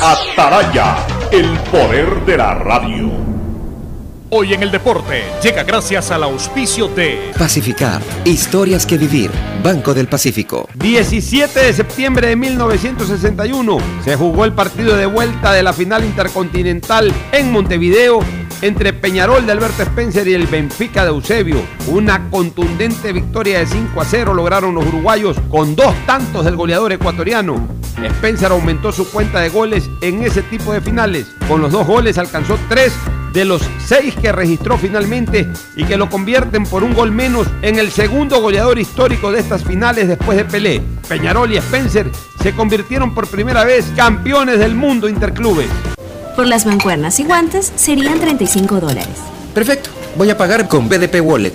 Ataraya, el poder de la radio. Hoy en el deporte llega gracias al auspicio de Pacificar, historias que vivir, Banco del Pacífico. 17 de septiembre de 1961 se jugó el partido de vuelta de la final intercontinental en Montevideo entre Peñarol de Alberto Spencer y el Benfica de Eusebio. Una contundente victoria de 5 a 0 lograron los uruguayos con dos tantos del goleador ecuatoriano. Spencer aumentó su cuenta de goles en ese tipo de finales. Con los dos goles alcanzó tres de los seis que registró finalmente y que lo convierten por un gol menos en el segundo goleador histórico de estas finales después de Pelé. Peñarol y Spencer se convirtieron por primera vez campeones del mundo interclubes. Por las mancuernas y guantes serían 35 dólares. Perfecto, voy a pagar con BDP Wallet.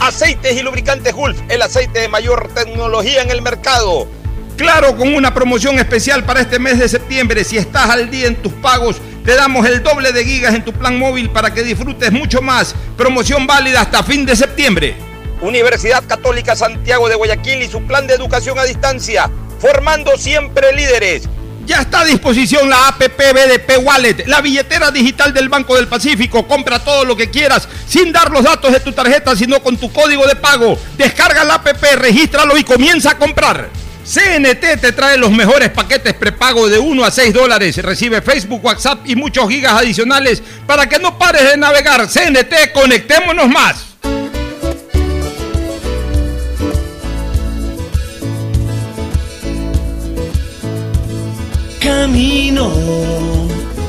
Aceites y Lubricantes Gulf, el aceite de mayor tecnología en el mercado. Claro, con una promoción especial para este mes de septiembre. Si estás al día en tus pagos, te damos el doble de gigas en tu plan móvil para que disfrutes mucho más. Promoción válida hasta fin de septiembre. Universidad Católica Santiago de Guayaquil y su plan de educación a distancia, formando siempre líderes. Ya está a disposición la APP BDP Wallet, la billetera digital del Banco del Pacífico. Compra todo lo que quieras sin dar los datos de tu tarjeta, sino con tu código de pago. Descarga la APP, regístralo y comienza a comprar. CNT te trae los mejores paquetes prepago de 1 a 6 dólares. Recibe Facebook, WhatsApp y muchos gigas adicionales para que no pares de navegar. CNT, conectémonos más. Camino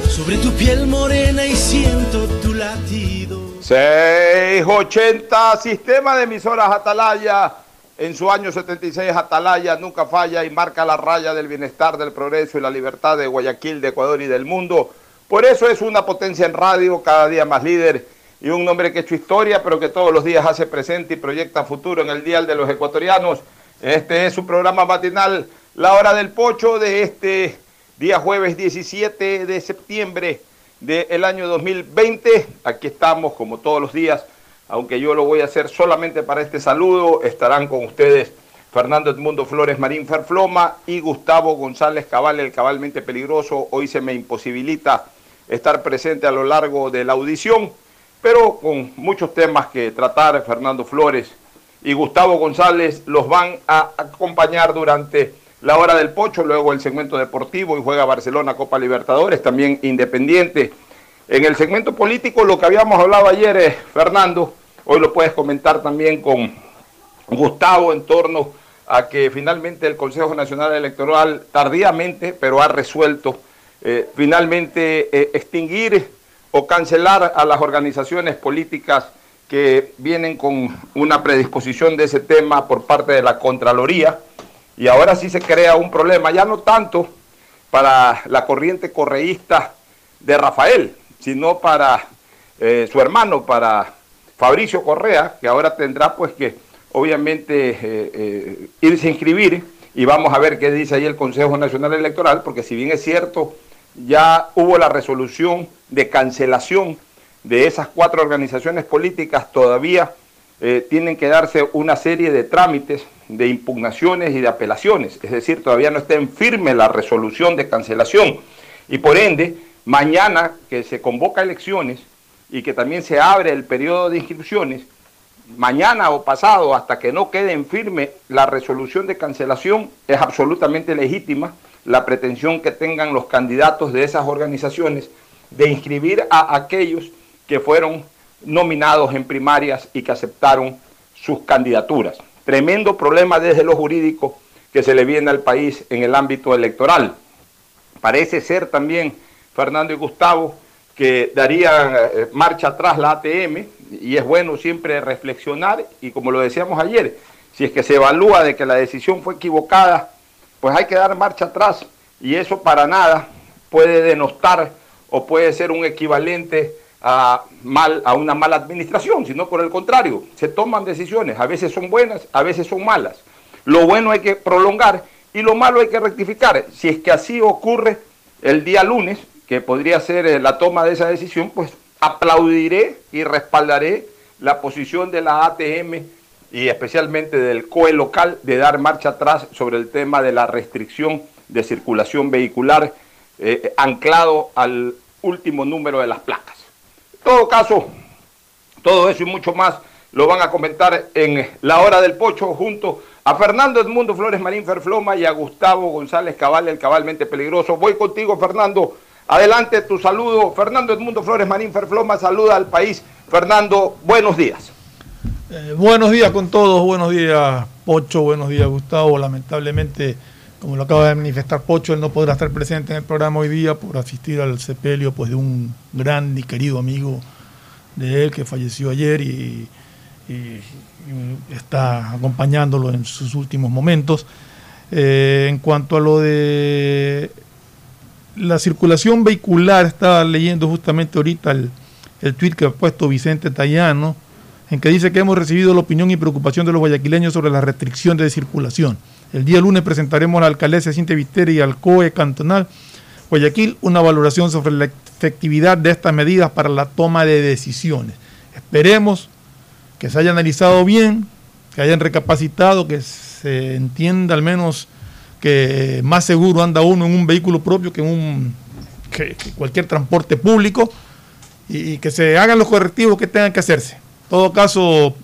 sobre tu piel morena y siento tu latido. 680, sistema de emisoras Atalaya. En su año 76, Atalaya nunca falla y marca la raya del bienestar, del progreso y la libertad de Guayaquil, de Ecuador y del mundo. Por eso es una potencia en radio, cada día más líder y un hombre que ha hecho historia, pero que todos los días hace presente y proyecta futuro en el Dial de los Ecuatorianos. Este es su programa matinal, La Hora del Pocho, de este día jueves 17 de septiembre del año 2020. Aquí estamos como todos los días, aunque yo lo voy a hacer solamente para este saludo. Estarán con ustedes Fernando Edmundo Flores Marín Ferfloma y Gustavo González Cabal, el cabalmente peligroso. Hoy se me imposibilita estar presente a lo largo de la audición, pero con muchos temas que tratar, Fernando Flores y Gustavo González los van a acompañar durante la hora del pocho, luego el segmento deportivo y juega Barcelona Copa Libertadores, también Independiente. En el segmento político, lo que habíamos hablado ayer, eh, Fernando, hoy lo puedes comentar también con Gustavo en torno a que finalmente el Consejo Nacional Electoral tardíamente, pero ha resuelto eh, finalmente eh, extinguir o cancelar a las organizaciones políticas que vienen con una predisposición de ese tema por parte de la Contraloría y ahora sí se crea un problema, ya no tanto para la corriente correísta de Rafael, sino para eh, su hermano, para Fabricio Correa, que ahora tendrá pues que obviamente eh, eh, irse a inscribir. Y vamos a ver qué dice ahí el Consejo Nacional Electoral, porque si bien es cierto, ya hubo la resolución de cancelación de esas cuatro organizaciones políticas, todavía tienen que darse una serie de trámites de impugnaciones y de apelaciones, es decir, todavía no está en firme la resolución de cancelación y por ende, mañana que se convoca elecciones y que también se abre el periodo de inscripciones, mañana o pasado, hasta que no quede en firme la resolución de cancelación, es absolutamente legítima la pretensión que tengan los candidatos de esas organizaciones de inscribir a aquellos que fueron nominados en primarias y que aceptaron sus candidaturas. Tremendo problema desde lo jurídico que se le viene al país en el ámbito electoral. Parece ser también, Fernando y Gustavo, que darían eh, marcha atrás la ATM y es bueno siempre reflexionar y como lo decíamos ayer, si es que se evalúa de que la decisión fue equivocada, pues hay que dar marcha atrás y eso para nada puede denostar o puede ser un equivalente a, mal, a una mala administración, sino por el contrario, se toman decisiones, a veces son buenas, a veces son malas. Lo bueno hay que prolongar y lo malo hay que rectificar. Si es que así ocurre el día lunes, que podría ser eh, la toma de esa decisión, pues aplaudiré y respaldaré la posición de la ATM y especialmente del COE local de dar marcha atrás sobre el tema de la restricción de circulación vehicular eh, anclado al último número de las placas. Todo caso, todo eso y mucho más lo van a comentar en la hora del pocho junto a Fernando Edmundo Flores Marín Ferfloma y a Gustavo González Cabal, el cabalmente peligroso. Voy contigo, Fernando. Adelante tu saludo. Fernando Edmundo Flores Marín Ferfloma saluda al país. Fernando, buenos días. Eh, buenos días con todos, buenos días Pocho, buenos días Gustavo. Lamentablemente, como lo acaba de manifestar Pocho, él no podrá estar presente en el programa hoy día por asistir al sepelio pues, de un gran y querido amigo de él que falleció ayer y está acompañándolo en sus últimos momentos. Eh, en cuanto a lo de la circulación vehicular, estaba leyendo justamente ahorita el, el tuit que ha puesto Vicente Tallano, en que dice que hemos recibido la opinión y preocupación de los guayaquileños sobre la restricción de circulación. El día lunes presentaremos a la alcaldesa Cintia Viteri y al COE cantonal Guayaquil una valoración sobre la efectividad de estas medidas para la toma de decisiones. Esperemos que se haya analizado bien, que hayan recapacitado, que se entienda al menos que más seguro anda uno en un vehículo propio que en un cualquier transporte público y, que se hagan los correctivos que tengan que hacerse. En todo caso,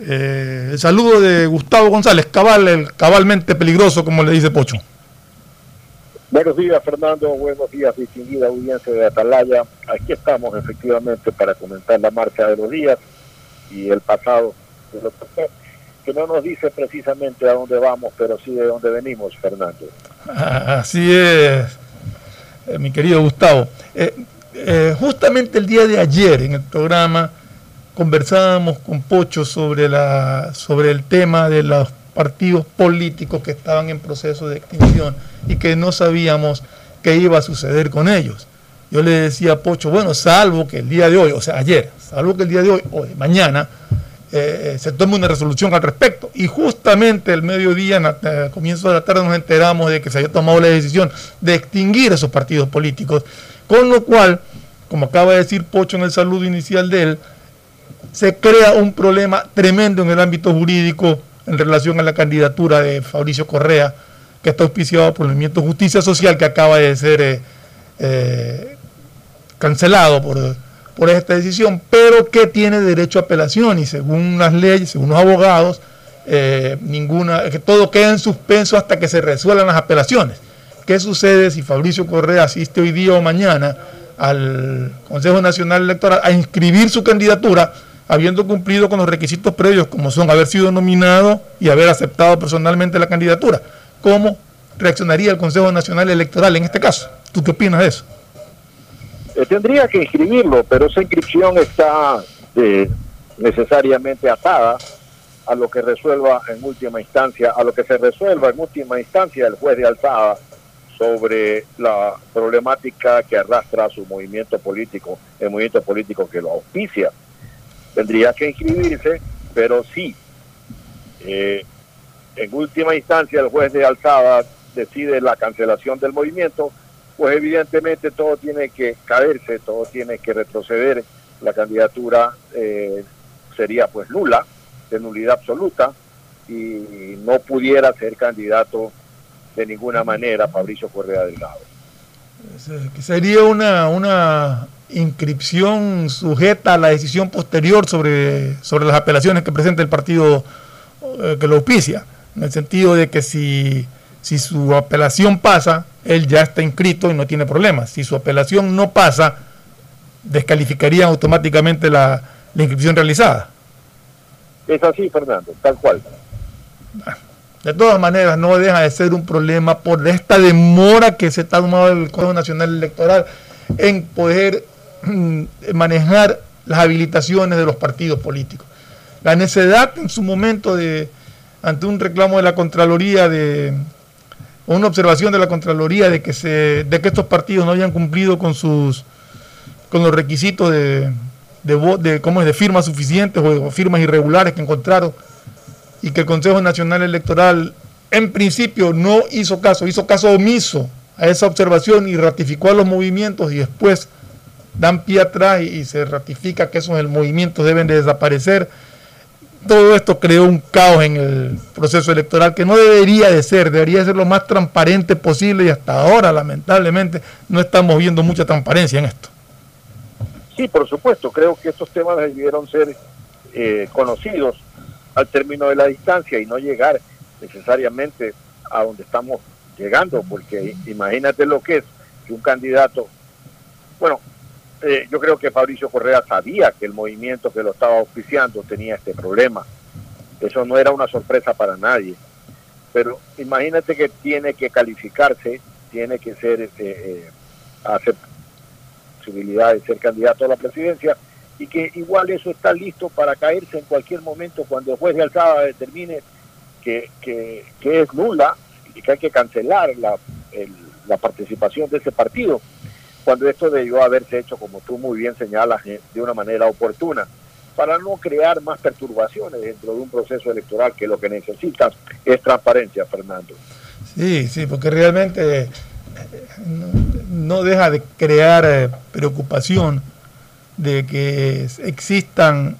eh, el saludo de Gustavo González, cabal, el cabalmente peligroso, como le dice Pocho. Buenos días, Fernando. Buenos días, distinguida audiencia de Atalaya. Aquí estamos efectivamente para comentar la marcha de los días y el pasado que no nos dice precisamente a dónde vamos, pero sí de dónde venimos, Fernando. Así es, eh, mi querido Gustavo. Eh, justamente el día de ayer en el programa conversábamos con Pocho sobre, la, sobre el tema de los partidos políticos que estaban en proceso de extinción y que no sabíamos qué iba a suceder con ellos. Yo le decía a Pocho, bueno, salvo que el día de hoy, o sea, ayer, salvo que el día de hoy, o mañana, eh, se tome una resolución al respecto. Y justamente el mediodía, a comienzo de la tarde, nos enteramos de que se había tomado la decisión de extinguir esos partidos políticos, con lo cual, como acaba de decir Pocho en el saludo inicial de él, se crea un problema tremendo en el ámbito jurídico en relación a la candidatura de Fabricio Correa, que está auspiciado por el Movimiento Justicia Social, que acaba de ser eh, eh, cancelado por, por esta decisión, pero que tiene derecho a apelación y según las leyes, según los abogados, eh, ninguna, que todo queda en suspenso hasta que se resuelvan las apelaciones. ¿Qué sucede si Fabricio Correa asiste hoy día o mañana al Consejo Nacional Electoral a inscribir su candidatura, habiendo cumplido con los requisitos previos, como son haber sido nominado y haber aceptado personalmente la candidatura? ¿Cómo reaccionaría el Consejo Nacional Electoral en este caso? ¿Tú qué opinas de eso? Eh, tendría que inscribirlo, pero esa inscripción está eh, necesariamente atada a lo que resuelva en última instancia, a lo que se resuelva en última instancia el juez de alzada sobre la problemática que arrastra su movimiento político, el movimiento político que lo auspicia. Tendría que inscribirse, pero sí, eh, en última instancia el juez de alzada decide la cancelación del movimiento, pues evidentemente todo tiene que caerse, todo tiene que retroceder, la candidatura eh, sería pues nula de nulidad absoluta y no pudiera ser candidato de ninguna manera Fabricio Correa Delgado. Sería una, una inscripción sujeta a la decisión posterior sobre, sobre las apelaciones que presenta el partido eh, que lo auspicia, en el sentido de que si, si su apelación pasa, él ya está inscrito y no tiene problemas. Si su apelación no pasa, descalificarían automáticamente la, la inscripción realizada. Es así, Fernando, tal cual. De todas maneras, no deja de ser un problema por esta demora que se está tomando el Código Nacional Electoral en poder manejar las habilitaciones de los partidos políticos. La necesidad en su momento de, ante un reclamo de la Contraloría, de una observación de la Contraloría de que, se, de que estos partidos no habían cumplido con sus con los requisitos de, ¿cómo es? de firmas suficientes o firmas irregulares que encontraron y que el Consejo Nacional Electoral en principio no hizo caso, hizo caso omiso a esa observación y ratificó a los movimientos y después dan pie atrás y, se ratifica que esos movimientos deben de desaparecer. Todo esto creó un caos en el proceso electoral que no debería de ser, debería ser lo más transparente posible y hasta ahora lamentablemente no estamos viendo mucha transparencia en esto. Sí, por supuesto, creo que estos temas debieron ser eh, conocidos al término de la distancia y no llegar necesariamente a donde estamos llegando, porque imagínate lo que es que un candidato, bueno, eh, yo creo que Fabricio Correa sabía que el movimiento que lo estaba auspiciando tenía este problema. Eso no era una sorpresa para nadie. Pero imagínate que tiene que calificarse, tiene que ser, eh, eh, hacer posibilidad de ser candidato a la presidencia y que igual eso está listo para caerse en cualquier momento cuando el juez de alzada determine que, que, es nula y que hay que cancelar la, la participación de ese partido, cuando esto debió haberse hecho, como tú muy bien señalas, eh, de una manera oportuna, para no crear más perturbaciones dentro de un proceso electoral que lo que necesitas es transparencia, Fernando. Sí, sí, porque realmente eh, no deja de crear eh, preocupación de que existan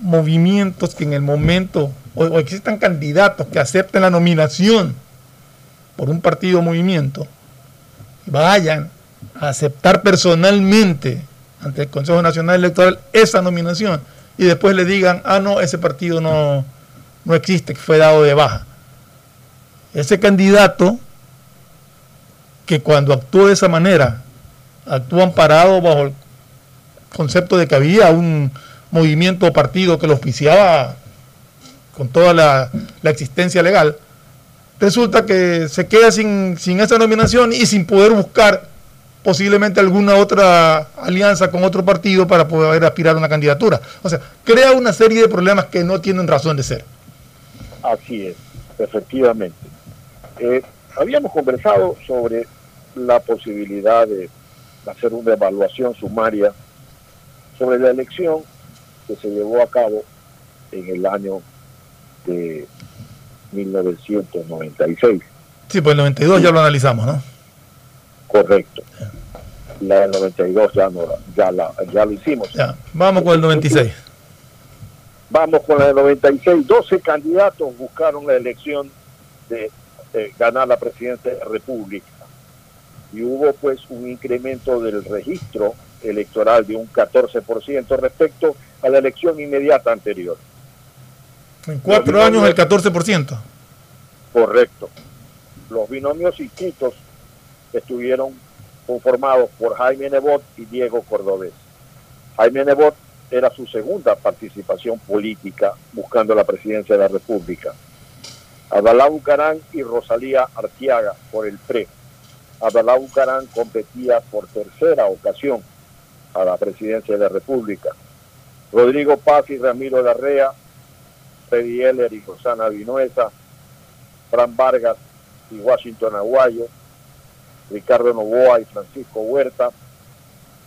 movimientos que en el momento, o, existan candidatos que acepten la nominación por un partido o movimiento, vayan aceptar personalmente ante el Consejo Nacional Electoral esa nominación y después le digan, ah, no, ese partido no, no existe, que fue dado de baja. Ese candidato que cuando actuó de esa manera, actúan parado bajo el concepto de que había un movimiento o partido que lo auspiciaba con toda la, existencia legal, resulta que se queda sin, sin esa nominación y sin poder buscar posiblemente alguna otra alianza con otro partido para poder aspirar a una candidatura. O sea, crea una serie de problemas que no tienen razón de ser. Así es, efectivamente. Eh, habíamos conversado sobre la posibilidad de hacer una evaluación sumaria sobre la elección que se llevó a cabo en el año de 1996. Sí, pues el 92 ya lo analizamos, ¿no? Correcto. La del 92 ya, no, ya, la, ya lo hicimos. Ya. Vamos con el 96. Vamos con la del 96. 12 candidatos buscaron la elección de ganar la presidencia de la República. Y hubo pues un incremento del registro electoral de un 14% respecto a la elección inmediata anterior. En cuatro años el 14%. Correcto. Los binomios inscritos estuvieron conformados por Jaime Nebot y Diego Cordobés. Jaime Nebot era su segunda participación política buscando la presidencia de la República. Adalá Bucarán y Rosalía Artiaga por el PRE. Adalá Bucarán competía por tercera ocasión a la presidencia de la República. Rodrigo Paz y Ramiro Larrea, Freddy Heller y Rosana Vinuesa, Fran Vargas y Washington Aguayo, Ricardo Novoa y Francisco Huerta,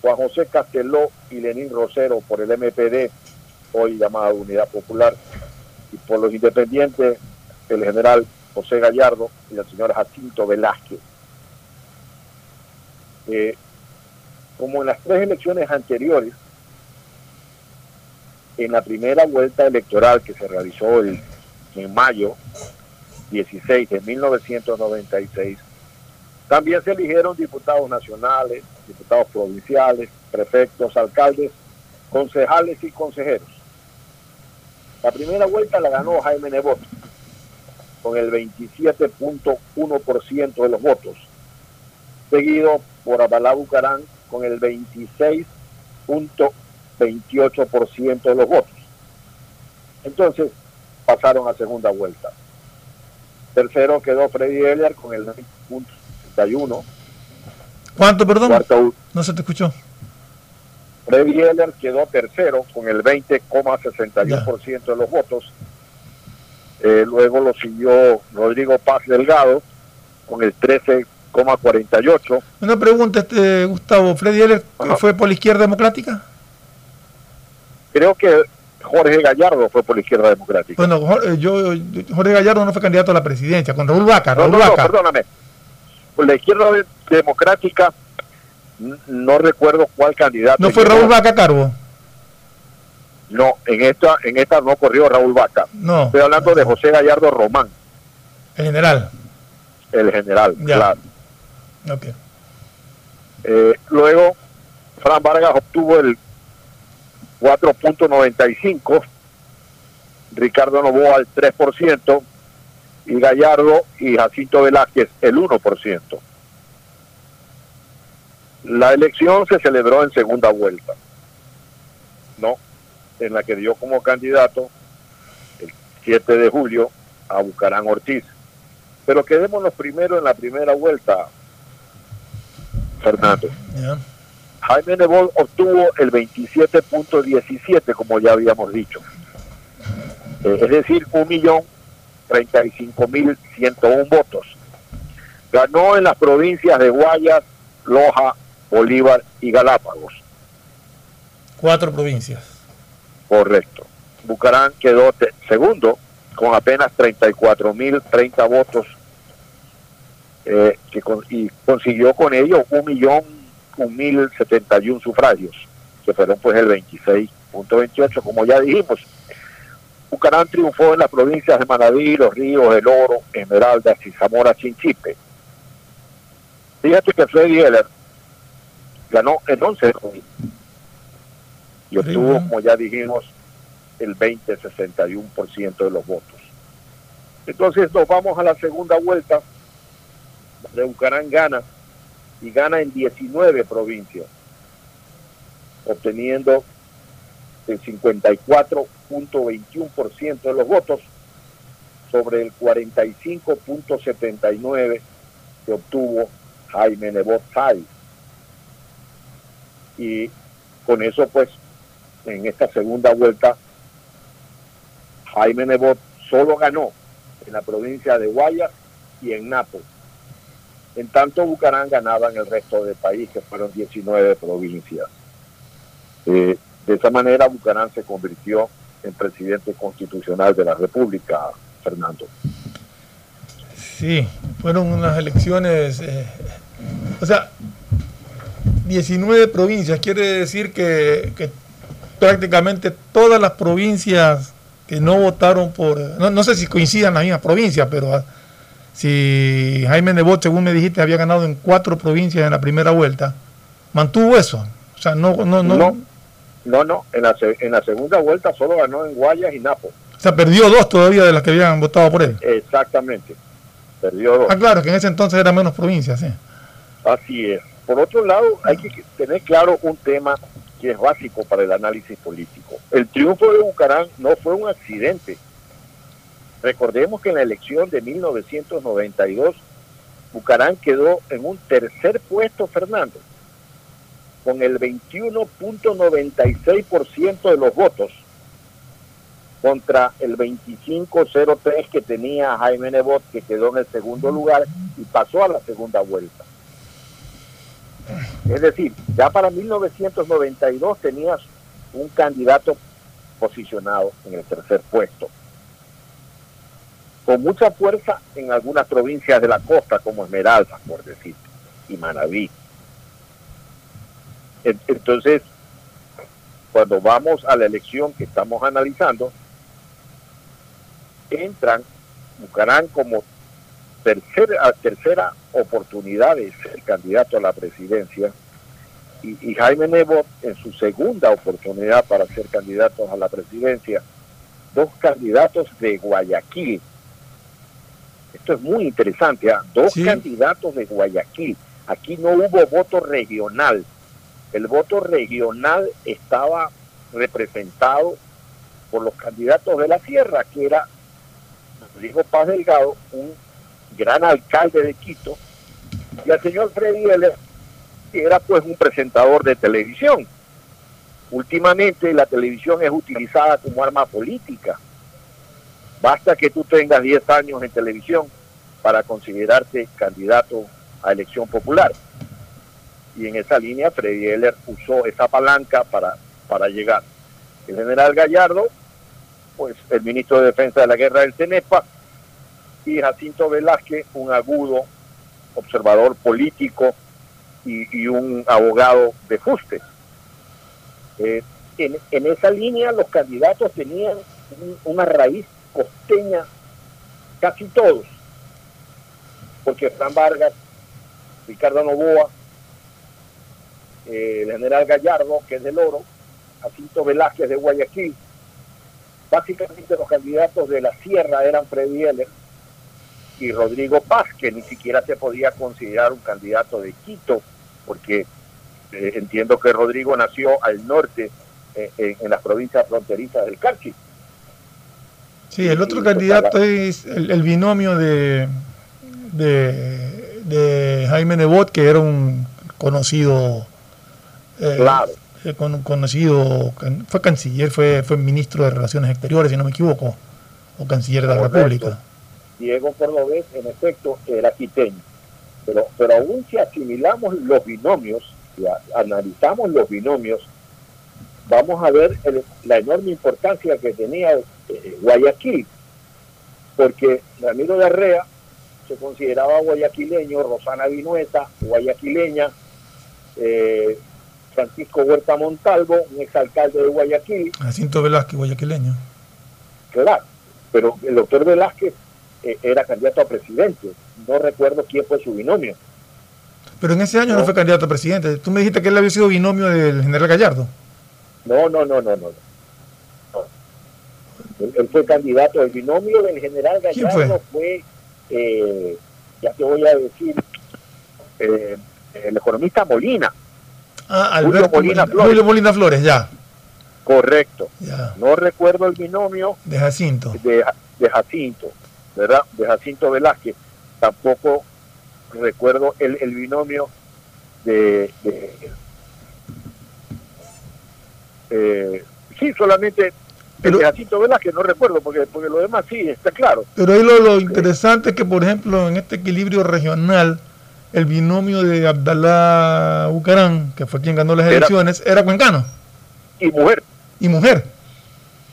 Juan José Casteló y Lenín Rosero por el MPD, hoy llamada Unidad Popular, y por los independientes, el general José Gallardo y el señor Jacinto Velázquez. Eh, como en las tres elecciones anteriores, en la primera vuelta electoral que se realizó el- en mayo 16 de 1996, también se eligieron diputados nacionales, diputados provinciales, prefectos, alcaldes, concejales y consejeros. La primera vuelta la ganó Jaime Nebot con el 27.1% de los votos, seguido por Abalá Bucarán con el 26.28% de los votos. Entonces pasaron a segunda vuelta. Tercero quedó Freddy Eller con el 20.61. ¿Cuánto, perdón? Cuarto, No se te escuchó. Freddy Eller quedó tercero con el 20,61% de los votos. Eh, luego lo siguió Rodrigo Paz Delgado con el 13,48. Una pregunta, este Gustavo. ¿Freddy Heller fue por la izquierda democrática? Creo que Jorge Gallardo fue por la izquierda democrática. Bueno, Jor- eh, yo, Jorge Gallardo no fue candidato a la presidencia, con Raúl Vaca. Raúl no, no, Vaca. perdóname. La izquierda de- democrática no recuerdo cuál candidato. ¿No fue. Raúl Vaca Carbo? No, en esta, en esta no corrió Raúl Vaca. No. Estoy hablando de José Gallardo Román, En general. el general. Ya. Claro. Eh, luego, Fran Vargas obtuvo el 4.95, Ricardo Novoa el 3%, y Gallardo y Jacinto Velázquez el 1%. La elección se celebró en segunda vuelta, ¿no? En la que dio como candidato el 7 de julio a Bucarán Ortiz. Pero quedémonos primero en la primera vuelta, Fernando. Jaime Nebol obtuvo el 27.17, como ya habíamos dicho. Eh, es decir, 1.035.101 votos. Ganó en las provincias de Guayas, Loja, Bolívar y Galápagos. Cuatro provincias. Correcto. Bucarán quedó segundo con apenas 34.030 votos eh, que con- y consiguió con ello un millón un mil setenta y un sufragios que fueron pues el 26.28 como ya dijimos Bucarán triunfó en las provincias de Manabí, Los Ríos, El Oro, Esmeraldas y Zamora Chinchipe. Fíjate que Freddy Heller ganó en 11 provincias y obtuvo, como ya dijimos, el 20-61% de los votos. Entonces nos vamos a la segunda vuelta, de Bucarán gana y gana en 19 provincias, obteniendo el 54.21% de los votos sobre el 45.79% que obtuvo Jaime Nebot. Y con eso, pues, en esta segunda vuelta, Jaime Nebot solo ganó en la provincia de Guayas y en Napo. En tanto, Bucarán ganaba en el resto del país, que fueron 19 provincias. Eh, de esa manera, Bucarán se convirtió en presidente constitucional de la República, Fernando. Sí, fueron unas elecciones, eh, o sea, 19 provincias, quiere decir que, que prácticamente todas las provincias que no votaron por, no, no sé si coincidan las mismas provincias, pero ah, si Jaime Nebot, según me dijiste, había ganado en cuatro provincias en la primera vuelta, mantuvo eso, o sea, no, no, no, No, no, no, en la, en la segunda vuelta solo ganó en Guayas y Napo. o sea, perdió dos todavía de las que habían votado por él. Exactamente. Perdió dos. Ah, claro, que en ese entonces eran menos provincias, sí. Así es. Por otro lado, hay que tener claro un tema que es básico para el análisis político. El triunfo de Bucarán no fue un accidente. Recordemos que en la elección de 1992, Bucarán quedó en un tercer puesto, Fernando, con el 21.96% de los votos contra el 25.03 que tenía Jaime Nebot, que quedó en el segundo lugar y pasó a la segunda vuelta. Es decir, ya para 1992 tenías un candidato posicionado en el tercer puesto. Con mucha fuerza en algunas provincias de la costa, como Esmeralda, por decir, y Manabí. En- Entonces, cuando vamos a la elección que estamos analizando, entran, buscarán como tercera, tercera oportunidad de ser candidato a la presidencia y, y Jaime Nebot en su segunda oportunidad para ser candidato a la presidencia, dos candidatos de Guayaquil. Esto es muy interesante, ¿ah? dos Sí. candidatos de Guayaquil. Aquí no hubo voto regional. El voto regional estaba representado por los candidatos de la sierra, que era Rodrigo Paz Delgado, un gran alcalde de Quito, y al señor Freddy Heller, que era pues un presentador de televisión. Últimamente la televisión es utilizada como arma política. Basta que tú tengas 10 años en televisión para considerarte candidato a elección popular. Y en esa línea Freddy Heller usó esa palanca para, para llegar. El general Gallardo, pues el ministro de Defensa de la Guerra del CENEPA, y Jacinto Velázquez, un agudo observador político y, un abogado de fuste. Eh, en, en esa línea los candidatos tenían un- una raíz costeña, casi todos, porque Fran Vargas, Ricardo Novoa, eh, el general Gallardo, que es del Oro, Jacinto Velázquez de Guayaquil, básicamente los candidatos de la sierra eran Freddy Heller y Rodrigo Paz, que ni siquiera se podía considerar un candidato de Quito, porque eh, entiendo que Rodrigo nació al norte, eh, en, en las provincias fronterizas del Carchi. Sí, el otro candidato es el, el binomio de, de, de Jaime Nebot, que era un conocido. Eh, Claro. eh, con- conocido, fue canciller, fue, fue ministro de Relaciones Exteriores, si no me equivoco, o canciller de la Correcto. República. Diego Cordobés, en efecto, era quiteño. Pero, pero aún si asimilamos los binomios, a- analizamos los binomios, vamos a ver el- la enorme importancia que tenía eh, Guayaquil, porque Ramiro de Arrea se consideraba guayaquileño, Rosana Vinueta, guayaquileña, eh, Francisco Huerta Montalvo, un exalcalde de Guayaquil, Jacinto Velázquez, guayaquileño. Claro, pero el doctor Velázquez eh, era candidato a presidente. No recuerdo quién fue su binomio. Pero en ese año no, No. fue candidato a presidente. Tú me dijiste que él había sido binomio del general Gallardo. No, no, no, no, no. no. Él, él fue candidato. El binomio del general ¿Quién Gallardo fue, eh, ya te voy a decir, eh, el economista Molina. Ah, Julio Alberto Molina Molina, Flores. Julio Molina Flores, ya. Correcto. Ya. No recuerdo el binomio De Jacinto. de, de Jacinto, ¿verdad? De Jacinto Velázquez. Tampoco recuerdo el, el binomio de... de- eh, sí, solamente Pero- de Jacinto Velázquez, no recuerdo, porque, porque lo demás sí, está claro. Pero ahí lo, lo interesante es que, por ejemplo, en este equilibrio regional, el binomio de Abdalá Bucarán, que fue quien ganó las Era- elecciones, era cuencano Y mujer, y mujer.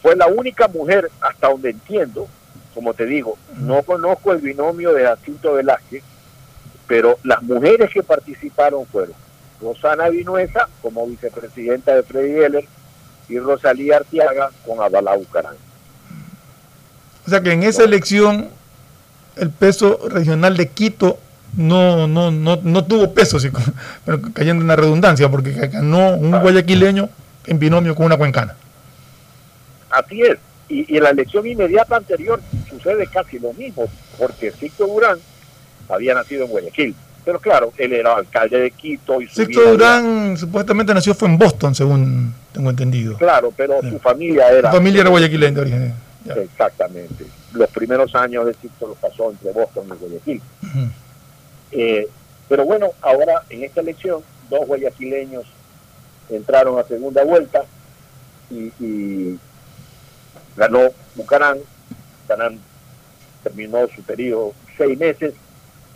fue la única mujer, hasta donde entiendo, como te digo, no conozco el binomio de Jacinto Velázquez, pero las mujeres que participaron fueron Rosana Vinuesa como vicepresidenta de Freddy Heller y Rosalía Artiaga con Abdalá Bucarán. O sea que en esa elección el peso regional de Quito no, no, no, no tuvo peso, sí, pero cayendo en la redundancia, porque ganó un guayaquileño en binomio con una cuencana. Así es. Y, y en la elección inmediata anterior sucede casi lo mismo, porque Sixto Durán había nacido en Guayaquil. Pero claro, él era alcalde de Quito y su Sixto Durán supuestamente nació fue en Boston, según tengo entendido. claro, pero Sí. su familia era... Su familia era guayaquileña de origen. ya. Exactamente. Los primeros años de Sixto los pasó entre Boston y Guayaquil. Eh, pero bueno, ahora en esta elección, dos guayaquileños entraron a segunda vuelta y, y ganó Bucarán. Bucarán terminó su periodo seis meses,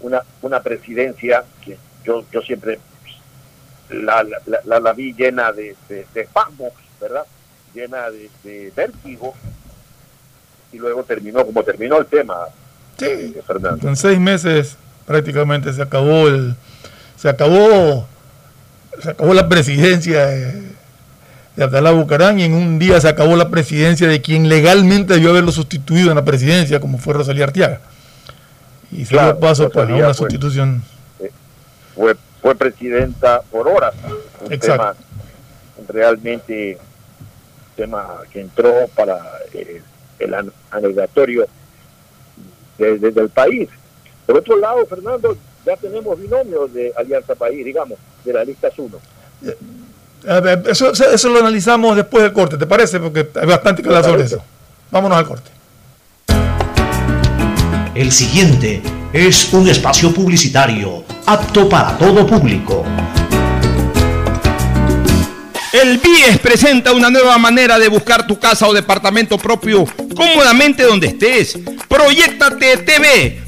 una, una presidencia que yo, yo siempre la, la, la- la vi llena de, de, de espasmos, ¿verdad? Llena de, de vértigo y luego terminó como terminó el tema, Sí, eh, Fernando. en seis meses prácticamente se acabó el, se acabó, se acabó la presidencia de, de Abdalá Bucarán y en un día se acabó la presidencia de quien legalmente debió haberlo sustituido en la presidencia, como fue Rosalía Artiaga. Y se dio paso para una sustitución. Eh, fue, fue presidenta por horas. Un tema realmente tema que entró para eh, el anegatorio desde el país. Por otro lado, Fernando, ya tenemos binomios de Alianza País, digamos, de la lista 1. Eso, eso lo analizamos después del corte, ¿te parece? Porque hay bastante que hablar sobre eso. Vámonos al corte. El siguiente es un espacio publicitario apto para todo público. El BIES presenta una nueva manera de buscar tu casa o departamento propio cómodamente donde estés. Proyectate TV,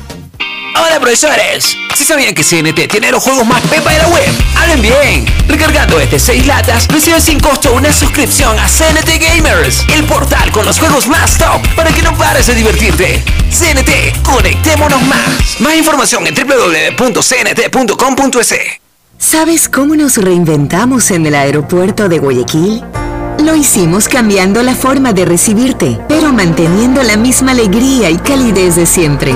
Hola profesores, si sabían que CNT tiene los juegos más pepa de la web, hablen bien. Recargando este 6 latas, recibes sin costo una suscripción a CNT Gamers, el portal con los juegos más top para que no pares de divertirte. CNT, conectémonos más. Más información en www.cnt.com.es. ¿Sabes cómo nos reinventamos en el aeropuerto de Guayaquil? Lo hicimos cambiando la forma de recibirte, pero manteniendo la misma alegría y calidez de siempre.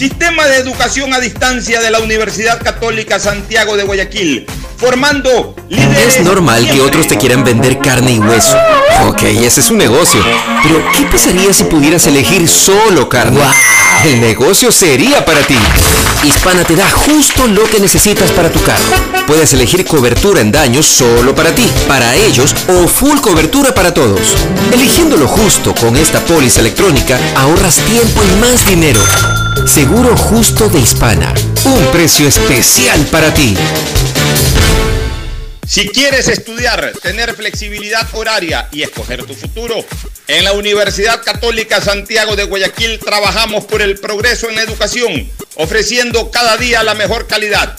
Sistema de educación a distancia de la Universidad Católica Santiago de Guayaquil formando líderes. Es normal que otros te quieran vender carne y hueso. Ok, ese es un negocio. Pero, ¿qué pasaría si pudieras elegir solo carne? El negocio sería para ti. Hispana te da justo lo que necesitas para tu carro. Puedes elegir cobertura en daños solo para ti, para ellos o full cobertura para todos. Eligiendo lo justo con esta póliza electrónica, ahorras tiempo y más dinero. Seguro justo de Hispana. Un precio especial para ti. Si quieres estudiar, tener flexibilidad horaria y escoger tu futuro, en la Universidad Católica Santiago de Guayaquil trabajamos por el progreso en la educación, ofreciendo cada día la mejor calidad.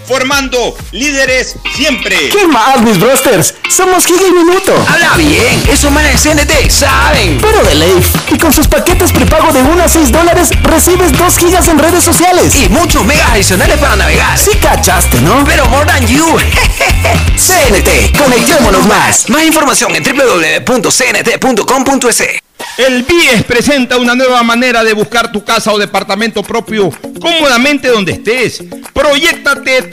Formando líderes siempre. ¿Qué más, mis brosters? Somos Giga y Minuto. Habla bien, eso manes CNT, ¿saben? Pero de ley. Y con sus paquetes prepago de 1 a 6 dólares, recibes 2 gigas en redes sociales. Y muchos megas adicionales para navegar. Sí cachaste, ¿no? Pero more than you. CNT, conectémonos más. Más información en www.cnt.com.es. El BIES presenta una nueva manera de buscar tu casa o departamento propio cómodamente donde estés. Proyectate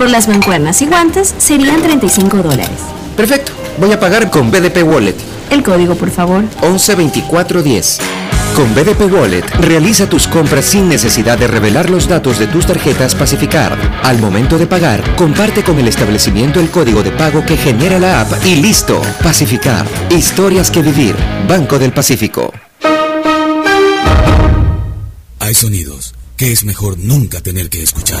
Por las mancuernas y guantes serían 35 dólares. Perfecto. Voy a pagar con BDP Wallet. El código, por favor. 112410. Con BDP Wallet, realiza tus compras sin necesidad de revelar los datos de tus tarjetas Pacificar. Al momento de pagar, comparte con el establecimiento el código de pago que genera la app y listo. Pacificar. Historias que vivir. Banco del Pacífico. Hay sonidos que es mejor nunca tener que escuchar.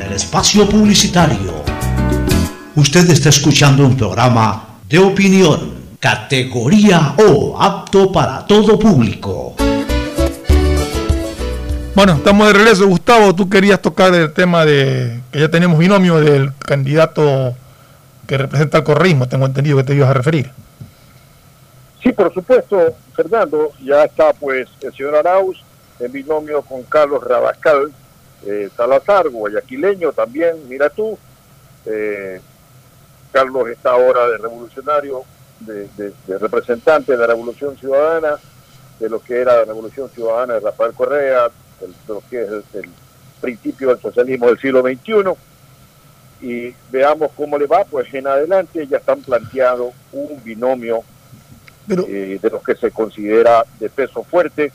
espacio publicitario. Usted está escuchando un programa de opinión, categoría O, apto para todo público. Bueno, estamos de regreso. Gustavo, tú querías tocar el tema de que ya tenemos binomio del candidato que representa el correísmo, tengo entendido que te ibas a referir. Sí, por supuesto, Fernando, ya está pues el señor Arauz en binomio con Carlos Rabascal, eh, Salazar, guayaquileño también, mira tú. Eh, Carlos está ahora de revolucionario, de, de- de representante de la Revolución Ciudadana, de lo que era la Revolución Ciudadana de Rafael Correa, de lo que es el, el principio del socialismo del siglo XXI. Y veamos cómo le va, pues en adelante ya están planteado un binomio eh, de los que se considera de peso fuerte.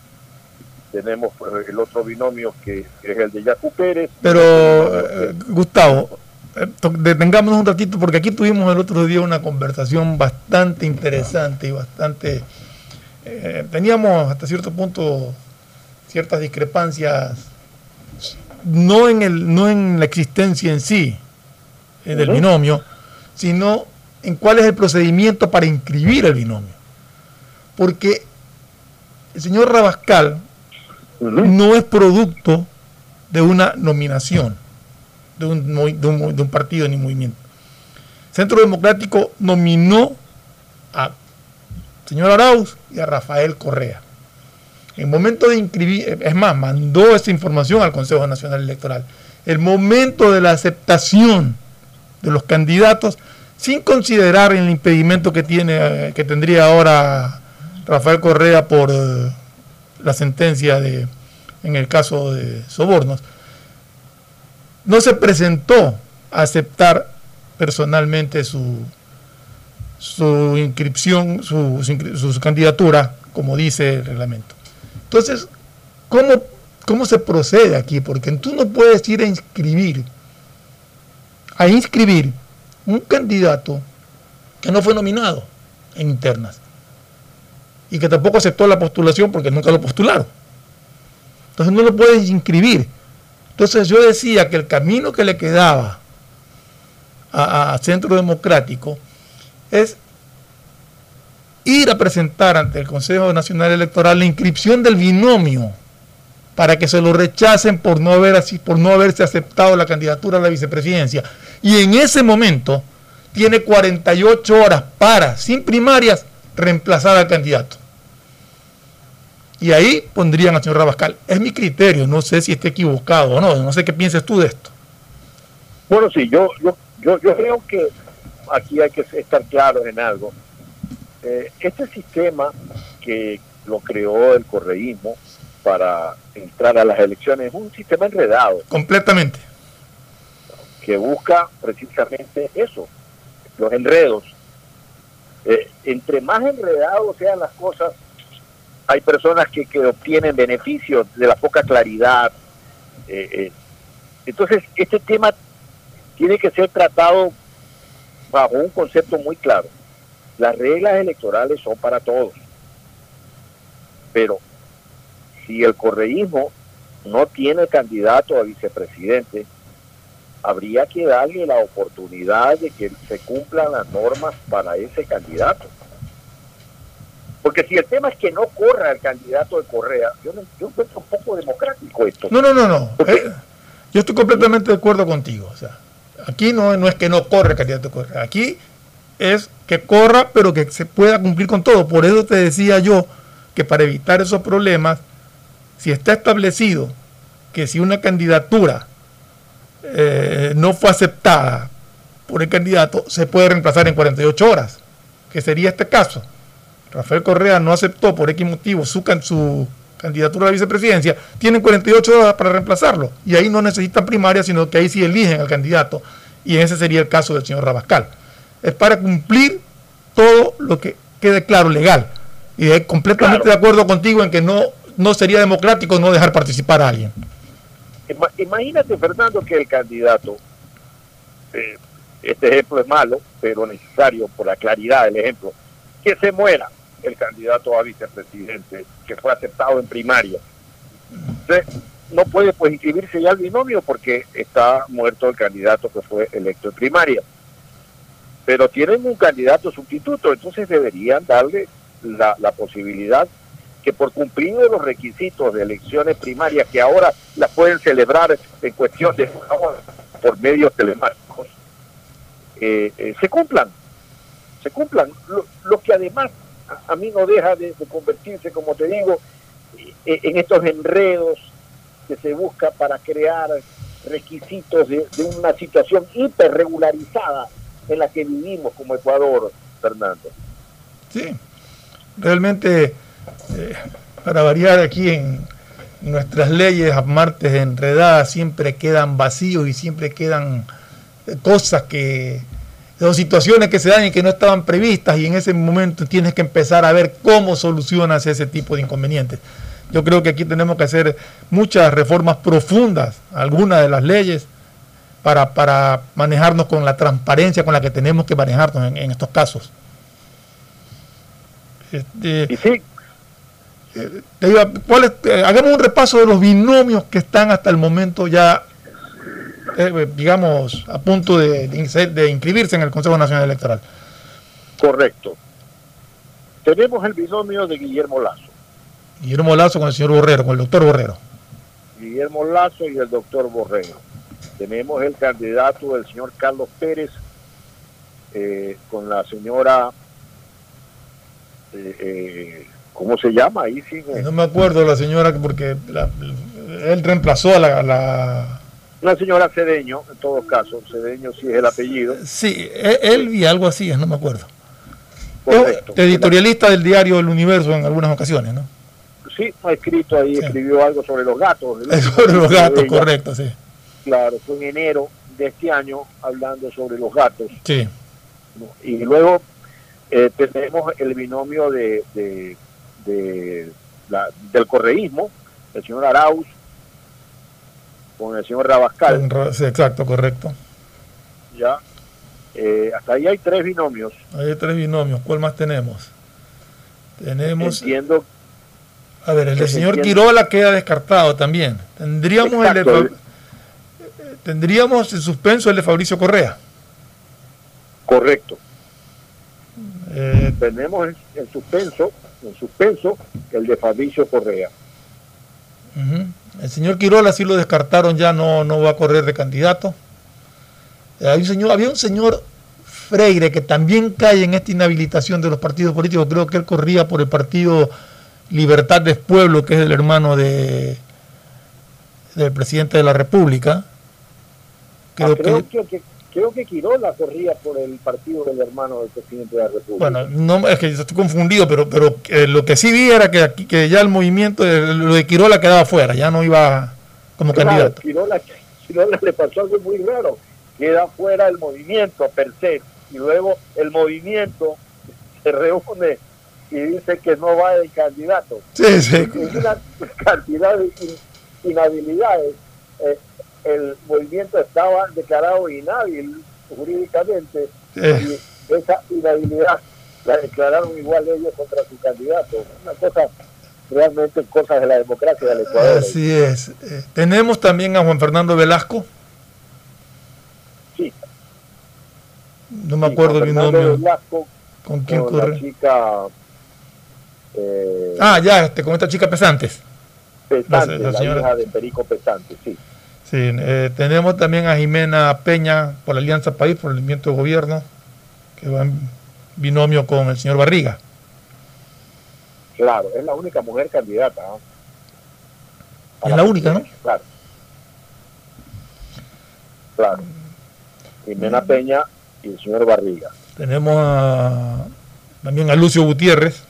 Tenemos pues, el otro binomio que es el de Yacu Pérez. Pero, eh, Gustavo, eh, detengámonos un ratito porque aquí tuvimos el otro día una conversación bastante interesante y bastante... eh, teníamos hasta cierto punto ciertas discrepancias, no en, el, no en la existencia en sí eh, del binomio, sino en cuál es el procedimiento para inscribir el binomio. Porque el señor Rabascal no es producto de una nominación de un, partido ni movimiento. Centro Democrático nominó a señor Arauz y a Rafael Correa. El momento de inscribir, es más, mandó esa información al Consejo Nacional Electoral. El momento de la aceptación de los candidatos, sin considerar el impedimento que tiene, eh, que tendría ahora Rafael Correa por la sentencia de, en el caso de sobornos, no se presentó a aceptar personalmente su, su inscripción, su, su candidatura, como dice el reglamento. Entonces, ¿cómo, ¿cómo se procede aquí? Porque tú no puedes ir a inscribir, a inscribir un candidato que no fue nominado en internas y que tampoco aceptó la postulación porque nunca lo postularon. Entonces no lo puedes inscribir. Entonces yo decía que el camino que le quedaba a, Centro Democrático es ir a presentar ante el Consejo Nacional Electoral la inscripción del binomio para que se lo rechacen por no, haber por no haberse aceptado la candidatura a la vicepresidencia. Y en ese momento tiene 48 horas para, sin primarias, reemplazar al candidato. Y ahí pondrían al señor Rabascal. Es mi criterio, no sé si esté equivocado o no, no sé qué piensas tú de esto. Bueno, sí, yo, yo, yo, yo creo que aquí hay que estar claros en algo. Eh, este sistema que lo creó el correísmo para entrar a las elecciones es un sistema enredado Completamente. que busca precisamente eso, los enredos. Eh, entre más enredados sean las cosas, hay personas que, que obtienen beneficios de la poca claridad. eh, eh. Entonces, este tema tiene que ser tratado bajo un concepto muy claro. Las reglas electorales son para todos, pero si el correísmo no tiene candidato a vicepresidente, habría que darle la oportunidad de que se cumplan las normas para ese candidato. Porque si el tema es que no corra el candidato de Correa, yo, no, yo encuentro un poco democrático esto. No, no, no, no. Eh, yo estoy completamente de acuerdo contigo. O sea, aquí no, no es que no corra el candidato de Correa. Aquí es que corra, pero que se pueda cumplir con todo. Por eso te decía yo que para evitar esos problemas, si está establecido que si una candidatura eh, no fue aceptada por el candidato, se puede reemplazar en 48 horas, que sería este caso. Rafael Correa no aceptó por X motivo su, su candidatura a la vicepresidencia, tienen 48 horas para reemplazarlo. Y ahí no necesitan primaria, sino que ahí sí eligen al candidato. Y ese sería el caso del señor Rabascal. Es para cumplir todo lo que quede claro, legal. Y es completamente de acuerdo contigo en que no, no sería democrático no dejar participar a alguien. Imagínate, Fernando, que el candidato, eh, este ejemplo es malo, pero necesario por la claridad del ejemplo, que se muera el candidato a vicepresidente que fue aceptado en primaria. No puede pues inscribirse ya al binomio porque está muerto el candidato que fue electo en primaria. Pero tienen un candidato sustituto, entonces deberían darle la, la posibilidad que por cumplir los requisitos de elecciones primarias que ahora las pueden celebrar en cuestión de por medios telemáticos, eh, eh, se cumplan, se cumplan. Lo, que además a, mí no deja de, convertirse, como te digo, eh, en estos enredos que se busca para crear requisitos de una situación hiperregularizada en la que vivimos como Ecuador, Fernando. Sí, realmente eh, para variar aquí en nuestras leyes martes enredadas siempre quedan vacíos y siempre quedan eh, cosas que son situaciones que se dan y que no estaban previstas y en ese momento tienes que empezar a ver cómo solucionas ese tipo de inconvenientes. Yo creo que aquí tenemos que hacer muchas reformas profundas, algunas de las leyes, para, para manejarnos con la transparencia con la que tenemos que manejarnos en, estos casos. Este, y sí, eh, hagamos un repaso de los binomios que están hasta el momento ya, eh, digamos, a punto de, de, inscribirse en el Consejo Nacional Electoral. Correcto. Tenemos el binomio de Guillermo Lazo. Guillermo Lazo con el señor Borrero, con el doctor Borrero. Guillermo Lazo y el doctor Borrero. Tenemos el candidato del señor Carlos Pérez eh, con la señora eh, ¿Cómo se llama? Ahí sí. No me acuerdo la señora porque él reemplazó a la, la, Una señora Cedeño, en todo caso. Cedeño sí es el apellido. Sí, e, él y algo así, no me acuerdo. Editorialista del diario El Universo en algunas ocasiones, ¿no? Sí, ha escrito ahí, escribió algo sobre los gatos. sobre los gatos, correcto, sí. Claro, fue en enero de este año hablando sobre los gatos. Sí. Y luego eh, tenemos el binomio de de la, del correísmo, el señor Arauz con el señor Rabascal. exacto, correcto. Ya. Eh, hasta ahí hay tres binomios. Hay tres binomios. ¿Cuál más tenemos? Tenemos. Entiendo. A ver, el del señor Quirola queda descartado también. Tendríamos el de, tendríamos en suspenso el de Fabricio Correa. Correcto. Eh, Tenemos en suspenso en suspenso el de Fabricio Correa. El señor Quirola sí lo descartaron, ya no, no va a correr de candidato. Eh, un señor, había un señor Freire que también cae en esta inhabilitación de los partidos políticos. Creo que él corría por el partido Libertad del Pueblo, que es el hermano de del presidente de la República. Creo, ah, que Creo que Quirola corría por el partido del hermano del presidente de la República. Bueno, no, es que estoy confundido, pero, pero eh, lo que sí vi era que, que ya el movimiento, de, lo de Quirola quedaba fuera, ya no iba como candidato. Quirola, Quirola le pasó algo muy raro, queda fuera el movimiento per se, y luego el movimiento se reúne y dice que no va de candidato. Sí, sí. una cantidad de inhabilidades. Eh, el movimiento estaba declarado inhábil jurídicamente y esa inhabilidad la declararon igual ellos contra su candidato. Una cosa realmente cosas de la democracia del Ecuador. Así es. Eh, tenemos también a Juan Fernando Velasco. Sí. No me acuerdo el binomio. Velasco, ¿Con quién con corre? La chica. eh, Ah, ya, este, con esta chica Pesantes. Pesante, la la, señora- hija de Perico Pesante, sí. Sí, eh, tenemos también a Jimena Peña por la Alianza País, por el movimiento de gobierno, que va en binomio con el señor Barriga. Claro, es la única mujer candidata. Es la única, ¿no? Claro. Claro. Jimena Mm. Peña y el señor Barriga. Tenemos a- también a Lucio Gutiérrez.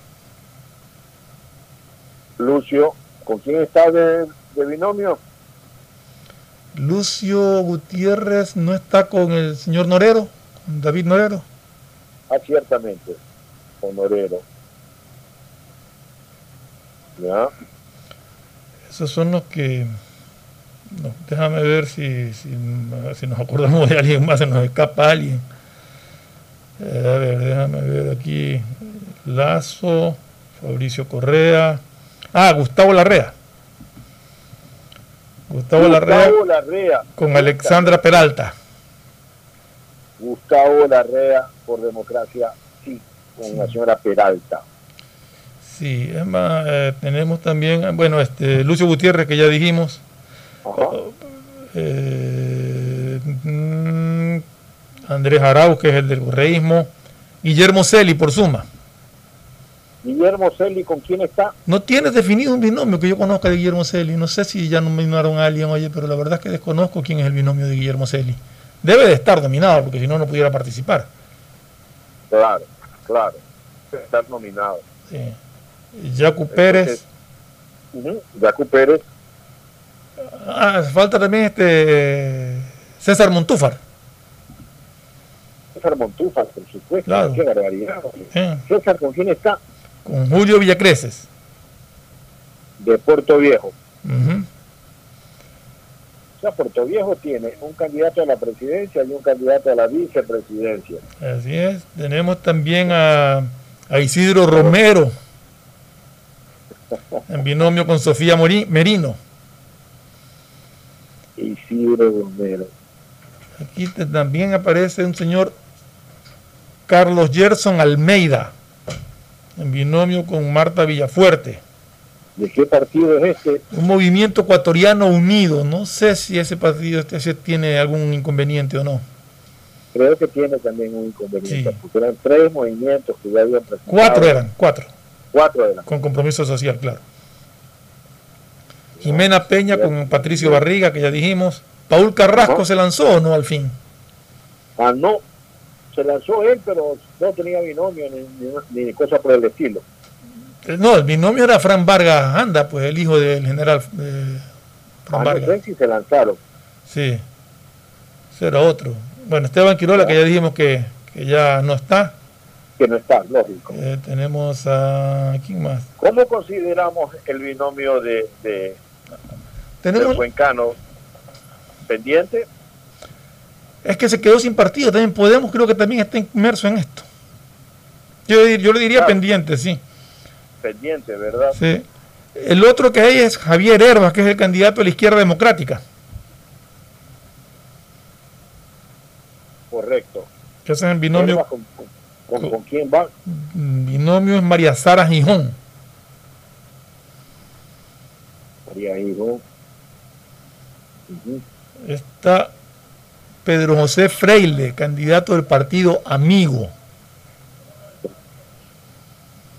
Lucio, ¿con quién está de, de binomio? Lucio Gutiérrez no está con el señor Norero, con David Norero. Ah, ciertamente, honorero. ¿Ya? Esos son los que... no, déjame ver si, si, si nos acordamos de alguien más, se nos escapa alguien. Eh, a ver, déjame ver aquí. Lazo, Fabricio Correa. Ah, Gustavo Larrea. Gustavo, Larrea con Alexandra Peralta. Gustavo Larrea por democracia, sí, con la señora Peralta. Sí, es más, eh, tenemos también, bueno, este Lucio Gutiérrez, que ya dijimos. Eh, mm, Andrés Arauz, que es el del correísmo. Guillermo Celi, por suma. Guillermo Celi, ¿con quién está? No tiene definido un binomio que yo conozca de Guillermo Celi. No sé si ya nominaron a alguien, oye, pero la verdad es que desconozco quién es el binomio de Guillermo Celi. Debe de estar dominado, porque si no, no pudiera participar. Claro, claro. Está nominado. Sí. Yacu Pérez. Yacu Pérez. Ah, falta también este César Montúfar. César Montúfar, por supuesto. Claro. Qué barbaridad. César, ¿con quién está? Con Julio Villacreces. De Puerto Viejo. O sea, Puerto Viejo tiene un candidato a la presidencia y un candidato a la vicepresidencia. Así es. Tenemos también a, a Isidro Romero, en binomio con Sofía Merino. Isidro Romero. Aquí te- también aparece un señor Carlos Gerson Almeida, en binomio con Marta Villafuerte. ¿De qué partido es este? Un movimiento ecuatoriano unido. No sé si ese partido este, ese tiene algún inconveniente o no. Creo que tiene también un inconveniente, Sí. porque eran tres movimientos que ya habían presentado. Cuatro eran, cuatro. Cuatro eran. Con compromiso social, claro. Jimena Peña con Patricio Barriga, que ya dijimos. Paul Carrasco se lanzó o no al fin. Ah, no. Se lanzó él, pero no tenía binomio ni, ni, ni cosa por el estilo. Eh, No, el binomio era Fran Vargas Anda, pues el hijo del general eh, Fran Ah, no Vargas. sé si se lanzaron. Sí, ese era otro. Bueno, Esteban Quirola, que ya dijimos que, que ya no está. Que no está, lógico. Eh, tenemos a. ¿Quién más? ¿Cómo consideramos el binomio de, de Tenemos, del Cuencano pendiente? Es que se quedó sin partido. También Podemos, creo que también está inmerso en esto. Yo, yo le diría Claro. pendiente, sí. Pendiente, ¿verdad? sí. El otro que hay es Javier Herbas, que es el candidato de la izquierda democrática. Correcto. Que ese es el binomio. ¿Con, con- con- con quién va? Binomio es María Sara Gijón. María. Ujú. Está Pedro José Freile, candidato del partido Amigo.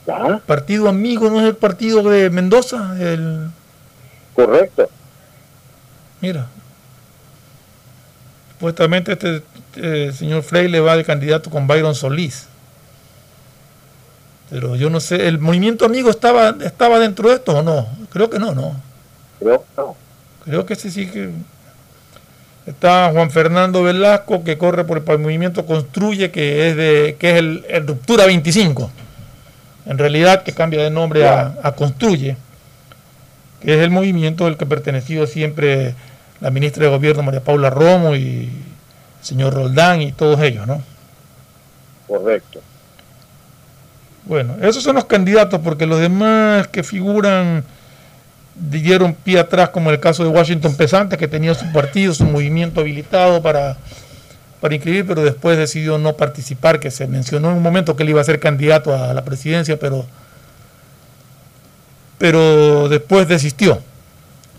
¿Ah? Partido Amigo no es el partido de Mendoza, el Correcto. mira. Supuestamente este eh, señor Freile va de candidato con Byron Solís. Pero yo no sé, ¿el movimiento amigo estaba, estaba dentro de esto o no? Creo que no, no. Creo que no. Creo que ese sí que. Está Juan Fernando Velasco, que corre por el movimiento Construye, que es de que es el, el Ruptura 25. En realidad, que cambia de nombre a, a Construye, que es el movimiento al que perteneció siempre la ministra de Gobierno María Paula Romo y el señor Roldán y todos ellos, ¿no? Correcto. Bueno, esos son los candidatos, porque los demás que figuran dieron pie atrás, como el caso de Washington Pesante, que tenía su partido, su movimiento habilitado para, para inscribir, pero después decidió no participar, que se mencionó en un momento que él iba a ser candidato a la presidencia, pero, pero después desistió.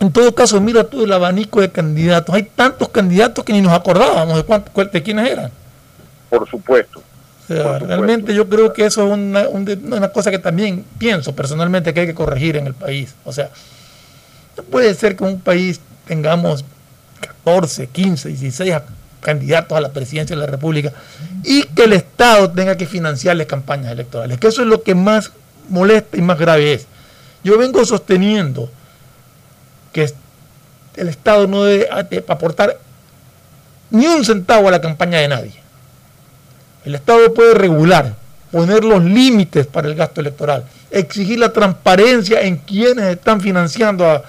En todo caso, mira todo el abanico de candidatos. Hay tantos candidatos que ni nos acordábamos de, cuánto, de quiénes eran. Por supuesto. O sea, realmente yo creo que eso es una, una, cosa que también pienso personalmente que hay que corregir en el país. O sea, no puede ser que en un país tengamos 14, 15, 16 candidatos a la presidencia de la República y que el Estado tenga que financiarles campañas electorales. Que eso es lo que más molesta y más grave es. Yo vengo sosteniendo que el Estado no debe aportar ni un centavo a la campaña de nadie. El Estado puede regular, poner los límites para el gasto electoral, exigir la transparencia en quienes están financiando a,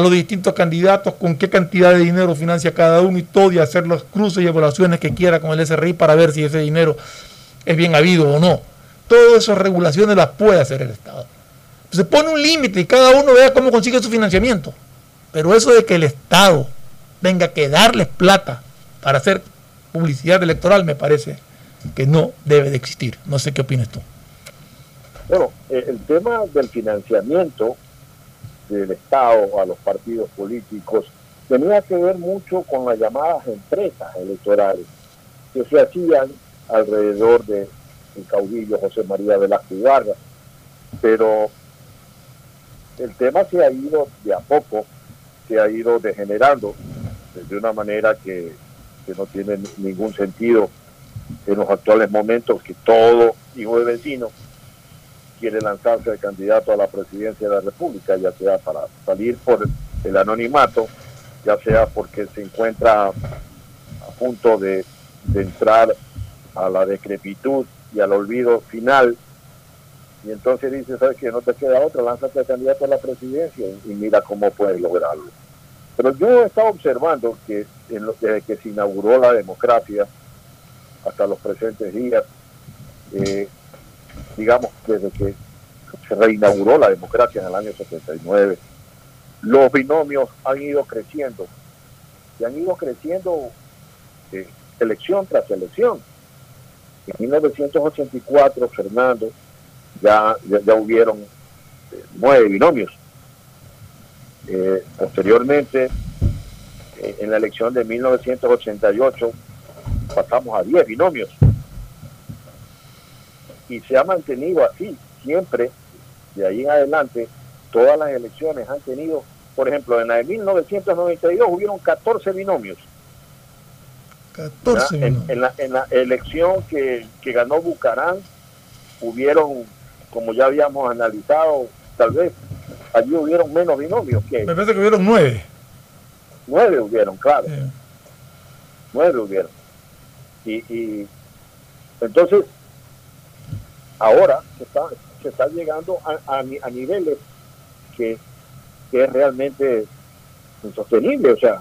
los distintos candidatos, con qué cantidad de dinero financia cada uno y todo, y hacer los cruces y evaluaciones que quiera con el SRI para ver si ese dinero es bien habido o no. Todas esas regulaciones las puede hacer el Estado. Se pone un límite y cada uno vea cómo consigue su financiamiento. Pero eso de que el Estado tenga que darles plata para hacer publicidad electoral me parece que no debe de existir. No sé qué opinas tú. Bueno, eh, el tema del financiamiento del Estado a los partidos políticos tenía que ver mucho con las llamadas empresas electorales que se hacían alrededor del caudillo José María Velázquez Vargas. Pero el tema se ha ido de a poco se ha ido degenerando de una manera que, no tiene ningún sentido en los actuales momentos que todo hijo de vecino quiere lanzarse de candidato a la presidencia de la República, ya sea para salir por el anonimato, ya sea porque se encuentra a punto de, entrar a la decrepitud y al olvido final. Y entonces dice, ¿sabes que No te queda otra, lánzate de candidato a la presidencia y mira cómo puedes lograrlo. Pero yo he estado observando que desde que se inauguró la democracia hasta los presentes días, eh, digamos, desde que se reinauguró la democracia en el año 79, los binomios han ido creciendo y han ido creciendo eh, elección tras elección. En 1984, Fernando, ya, ya, hubieron eh, nueve binomios eh, posteriormente, en la elección de 1988, pasamos a 10 binomios. Y se ha mantenido así, siempre, de ahí en adelante, todas las elecciones han tenido, por ejemplo, en la de 1992 hubieron 14 binomios. 14 en, la, en la elección que, que ganó Bucarán, hubieron, como ya habíamos analizado, tal vez allí hubieron menos binomios que... Me parece que hubieron nueve. Nueve hubieron, claro. Nueve hubieron. Y, y entonces, ahora se está, se está llegando a, niveles que, es realmente insostenible. O sea,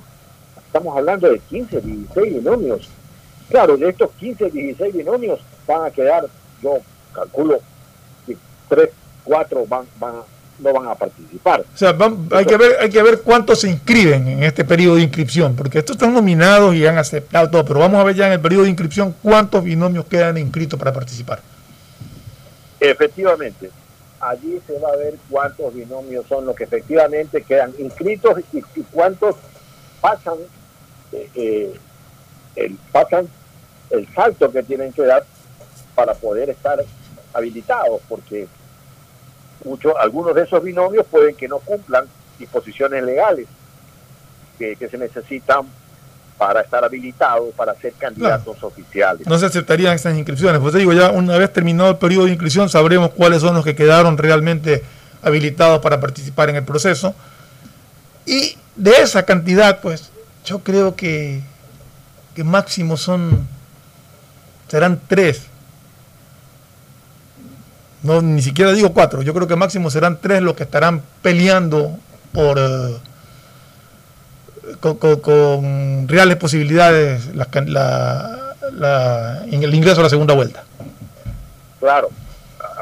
estamos hablando de 15, 16 binomios. Claro, de estos 15, 16 binomios van a quedar, yo calculo, que 3, 4 van, van, no van a participar. O sea, hay, que ver, hay que ver cuántos se inscriben en este periodo de inscripción, porque estos están nominados y han aceptado todo, pero vamos a ver ya en el periodo de inscripción cuántos binomios quedan inscritos para participar. Efectivamente, allí se va a ver cuántos binomios son los que efectivamente quedan inscritos y, cuántos pasan, eh, eh, el, pasan el salto que tienen que dar para poder estar habilitados, porque muchos, algunos de esos binomios pueden que no cumplan disposiciones legales que, se necesitan para estar habilitados para ser candidatos oficiales. No se aceptarían esas inscripciones. Pues digo, ya una vez terminado el periodo de inscripción sabremos cuáles son los que quedaron realmente habilitados para participar en el proceso. Y de esa cantidad, pues yo creo que, que máximo son, serán tres no, ni siquiera digo cuatro, yo creo que máximo serán tres los que estarán peleando por eh, con, reales posibilidades en el ingreso a la segunda vuelta. Claro,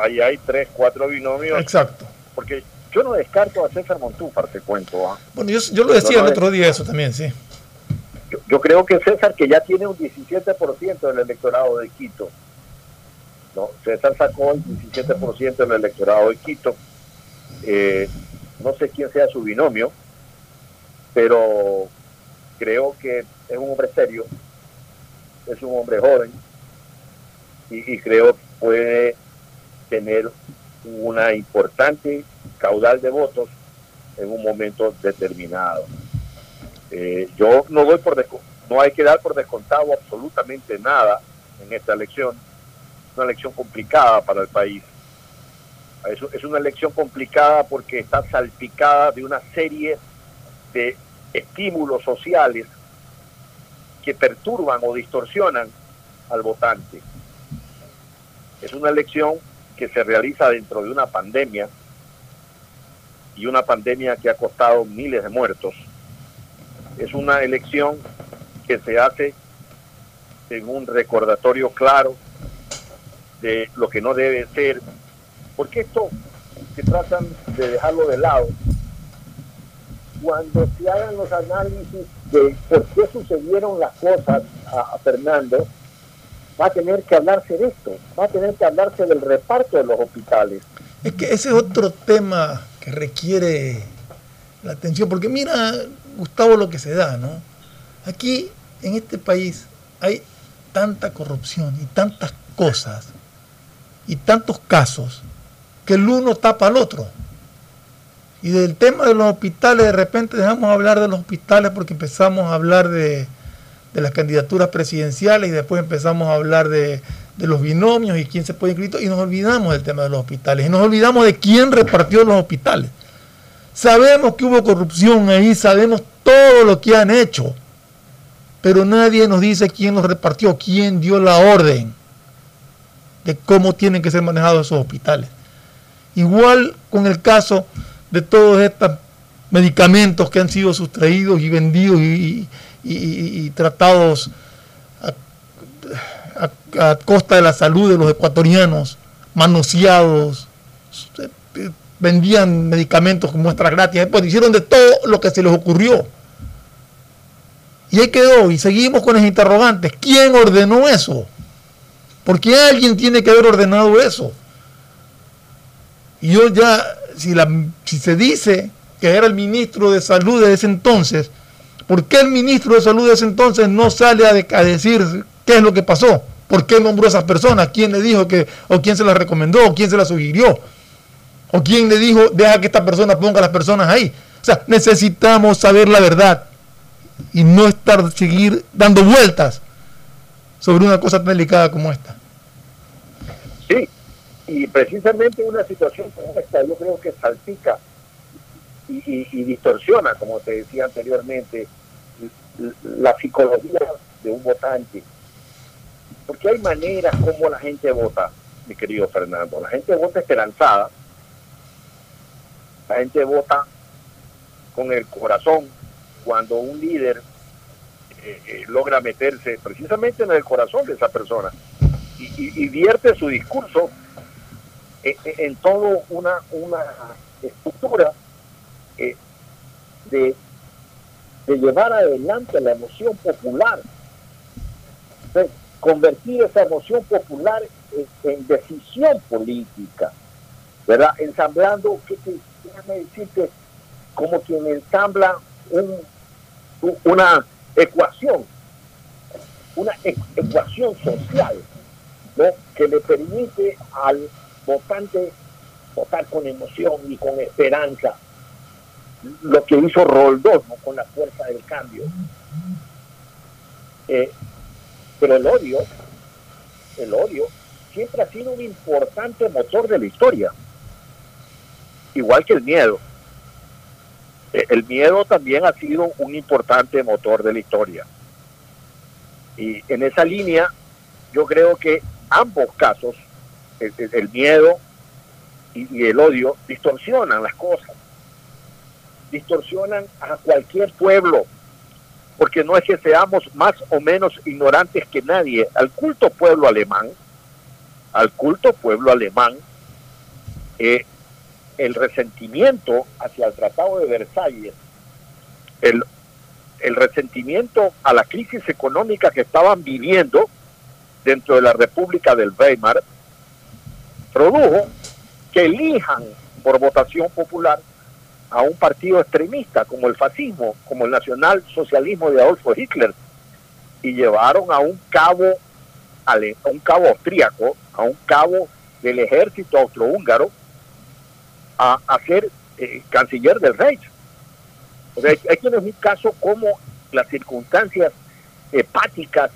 ahí hay tres, cuatro binomios. Exacto. Porque yo no descarto a César Montúfar, te cuento. ¿ah? Bueno, yo, yo lo decía No, no, el otro día eso también, sí. Yo, yo creo que César, que ya tiene un 17% del electorado de Quito, ¿no? César sacó el 17% del electorado de Quito. Eh, no sé quién sea su binomio, pero creo que es un hombre serio, es un hombre joven y, creo que puede tener una importante caudal de votos en un momento determinado. Eh, yo no doy por no hay que dar por descontado absolutamente nada en esta elección. Una elección complicada para el país. Es, es una elección complicada porque está salpicada de una serie estímulos sociales que perturban o distorsionan al votante. Es una elección que se realiza dentro de una pandemia y una pandemia que ha costado miles de muertos. Es una elección que se hace en un recordatorio claro de lo que no debe ser, porque esto que tratan de dejarlo de lado, cuando se hagan los análisis de por qué sucedieron las cosas a, Fernando, va a tener que hablarse de esto, va a tener que hablarse del reparto de los hospitales. Es que ese es otro tema que requiere la atención, porque mira, Gustavo, lo que se da, ¿no? Aquí, en este país, hay tanta corrupción y tantas cosas y tantos casos que el uno tapa al otro. Y del tema de los hospitales, de repente dejamos hablar de los hospitales porque empezamos a hablar de, de las candidaturas presidenciales y después empezamos a hablar de, de los binomios y quién se puede inscribir y nos olvidamos del tema de los hospitales y nos olvidamos de quién repartió los hospitales. Sabemos que hubo corrupción ahí, sabemos todo lo que han hecho, pero nadie nos dice quién los repartió, quién dio la orden de cómo tienen que ser manejados esos hospitales. Igual con el caso de todos estos medicamentos que han sido sustraídos y vendidos y, y- tratados a, costa de la salud de los ecuatorianos, manoseados, eh, vendían medicamentos con muestras gratis, pues hicieron de todo lo que se les ocurrió. Y ahí quedó, y seguimos con los interrogantes. ¿Quién ordenó eso? Porque alguien tiene que haber ordenado eso. Y yo ya, si, la, si se dice que era el ministro de salud de ese entonces, ¿por qué el ministro de salud de ese entonces no sale a, de- decir qué es lo que pasó? ¿Por qué nombró a esas personas? ¿Quién le dijo que, o quién se las recomendó, o quién se las sugirió? ¿O quién le dijo, deja que esta persona ponga a las personas ahí? O sea, necesitamos saber la verdad y no estar, seguir dando vueltas sobre una cosa tan delicada como esta. Sí, y precisamente una situación como esta yo creo que salpica y, distorsiona, como te decía anteriormente, la psicología de un votante. Porque hay maneras como la gente vota, mi querido Fernando. La gente vota esperanzada, la gente vota con el corazón cuando un líder eh, eh, logra meterse precisamente en el corazón de esa persona y vierte su discurso en, en todo una, una estructura eh, de, de llevar adelante la emoción popular, convertir esa emoción popular en, decisión política, ¿verdad? Ensamblando, ¿qué te- déjame decirte, como quien ensambla un, una ecuación, una e- ecuación social, ¿no? que le permite al votante votar con emoción y con esperanza, lo que hizo Roldós ¿no? con la fuerza del cambio. Eh, pero el odio, el odio, siempre ha sido un importante motor de la historia, igual que el miedo. Eh, El miedo también ha sido un importante motor de la historia. Y en esa línea, yo creo que ambos casos, el, miedo y, y el odio, distorsionan las cosas. Distorsionan a cualquier pueblo, porque no es que seamos más o menos ignorantes que nadie. Al culto pueblo alemán, al culto pueblo alemán, eh, el resentimiento hacia el Tratado de Versalles, el, el resentimiento a la crisis económica que estaban viviendo dentro de la República del Weimar, produjo que elijan por votación popular a un partido extremista como el fascismo, como el nacionalsocialismo de Adolfo Hitler, y llevaron a un cabo, a un cabo austríaco, a un cabo del ejército austrohúngaro, a, a ser eh, canciller del Reich. O sea, hay quienes un caso como las circunstancias hepáticas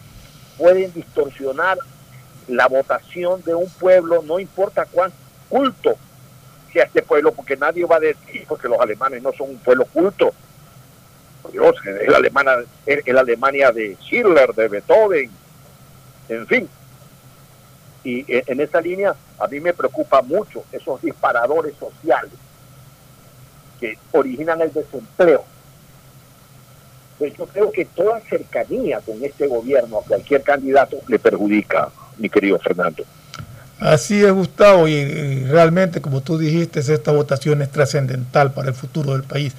pueden distorsionar la votación de un pueblo, no importa cuán culto sea este pueblo, porque nadie va a decir porque los alemanes no son un pueblo culto. Dios, es la, alemana, es la Alemania de Schiller, de Beethoven, en fin. Y en esa línea a mí me preocupa mucho esos disparadores sociales que originan el desempleo. Pues yo creo que toda cercanía con este gobierno a cualquier candidato le perjudica, mi querido Fernando. Así es, Gustavo, y, realmente, como tú dijiste, esta votación es trascendental para el futuro del país.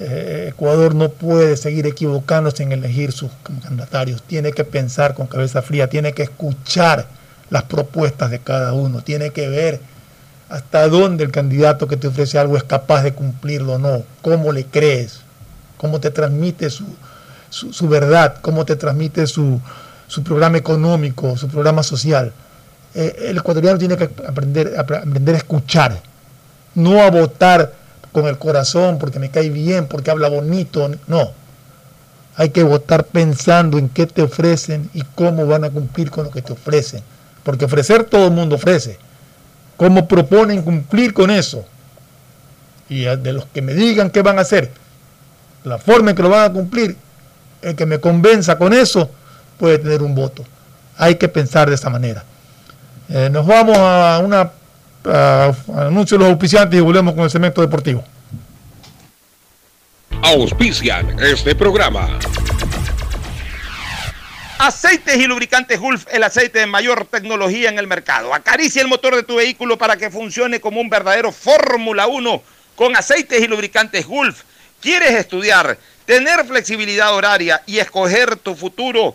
Eh, Ecuador no puede seguir equivocándose en elegir sus mandatarios, tiene que pensar con cabeza fría, tiene que escuchar las propuestas de cada uno, tiene que ver hasta dónde el candidato que te ofrece algo es capaz de cumplirlo o no, cómo le crees, cómo te transmite su, su, verdad, cómo te transmite su, su, programa económico, su programa social. Eh, el ecuatoriano tiene que aprender, aprender a escuchar, no a votar con el corazón porque me cae bien, porque habla bonito, no. Hay que votar pensando en qué te ofrecen y cómo van a cumplir con lo que te ofrecen. Porque ofrecer todo el mundo ofrece. ¿Cómo proponen cumplir con eso? Y de los que me digan qué van a hacer, la forma en que lo van a cumplir, el que me convenza con eso, puede tener un voto. Hay que pensar de esa manera. Eh, nos vamos a una anuncio de los auspiciantes y volvemos con el cemento deportivo. Auspician este programa. Aceites y lubricantes Gulf, el aceite de mayor tecnología en el mercado. Acaricia el motor de tu vehículo para que funcione como un verdadero Fórmula 1 con aceites y lubricantes Gulf. ¿Quieres estudiar, tener flexibilidad horaria y escoger tu futuro?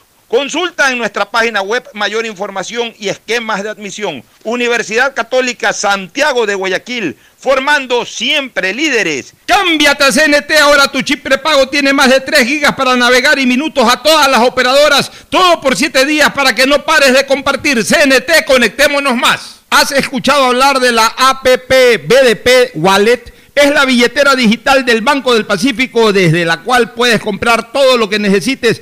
Consulta en nuestra página web mayor información y esquemas de admisión. Universidad Católica Santiago de Guayaquil, formando siempre líderes. Cámbiate a CNT, ahora tu chip prepago tiene más de 3 gigas para navegar y minutos a todas las operadoras, todo por 7 días para que no pares de compartir. CNT, conectémonos más. ¿Has escuchado hablar de la APP BDP Wallet? Es la billetera digital del Banco del Pacífico desde la cual puedes comprar todo lo que necesites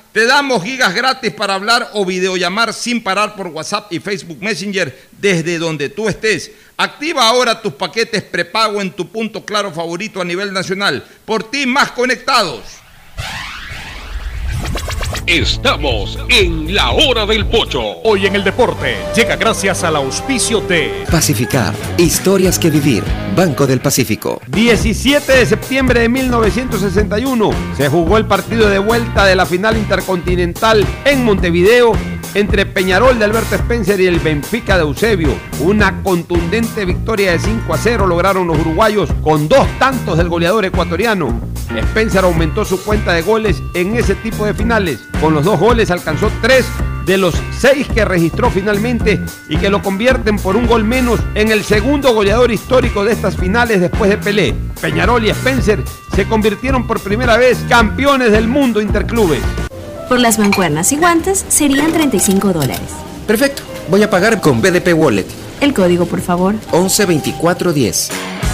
te damos gigas gratis para hablar o videollamar sin parar por WhatsApp y Facebook Messenger desde donde tú estés. Activa ahora tus paquetes prepago en tu punto claro favorito a nivel nacional. Por ti más conectados. Estamos en la hora del pocho. Hoy en el deporte llega gracias al auspicio de Pacificar, historias que vivir, Banco del Pacífico. 17 de septiembre de 1961 se jugó el partido de vuelta de la final intercontinental en Montevideo entre Peñarol de Alberto Spencer y el Benfica de Eusebio. Una contundente victoria de 5 a 0 lograron los uruguayos con dos tantos del goleador ecuatoriano. Spencer aumentó su cuenta de goles en ese tipo de finales. Con los dos goles alcanzó tres de los seis que registró finalmente y que lo convierten por un gol menos en el segundo goleador histórico de estas finales después de Pelé. Peñarol y Spencer se convirtieron por primera vez campeones del mundo interclubes. Por las mancuernas y guantes serían 35 dólares. Perfecto. Voy a pagar con BDP Wallet. El código, por favor. 112410.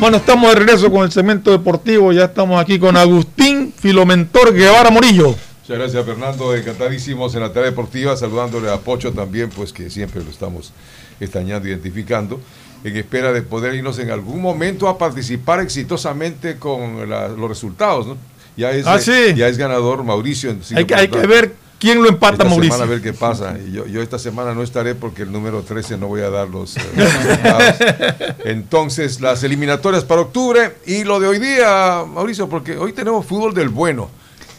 Bueno, estamos de regreso con el segmento deportivo. Ya estamos aquí con Agustín Filomentor Guevara Morillo. Muchas gracias, Fernando. Encantadísimos en la tarea deportiva, saludándole a Pocho también, pues que siempre lo estamos extrañando, identificando, en espera de poder irnos en algún momento a participar exitosamente con la- los resultados. ¿no? Ya, es, Ah, sí. ya es ganador Mauricio. Hay que, hay que ver quién lo empata, esta Mauricio. semana a ver qué pasa. Y yo, yo esta semana no estaré porque el número 13 no voy a dar los eh, resultados. Entonces, las eliminatorias para octubre y lo de hoy día, Mauricio, porque hoy tenemos fútbol del bueno.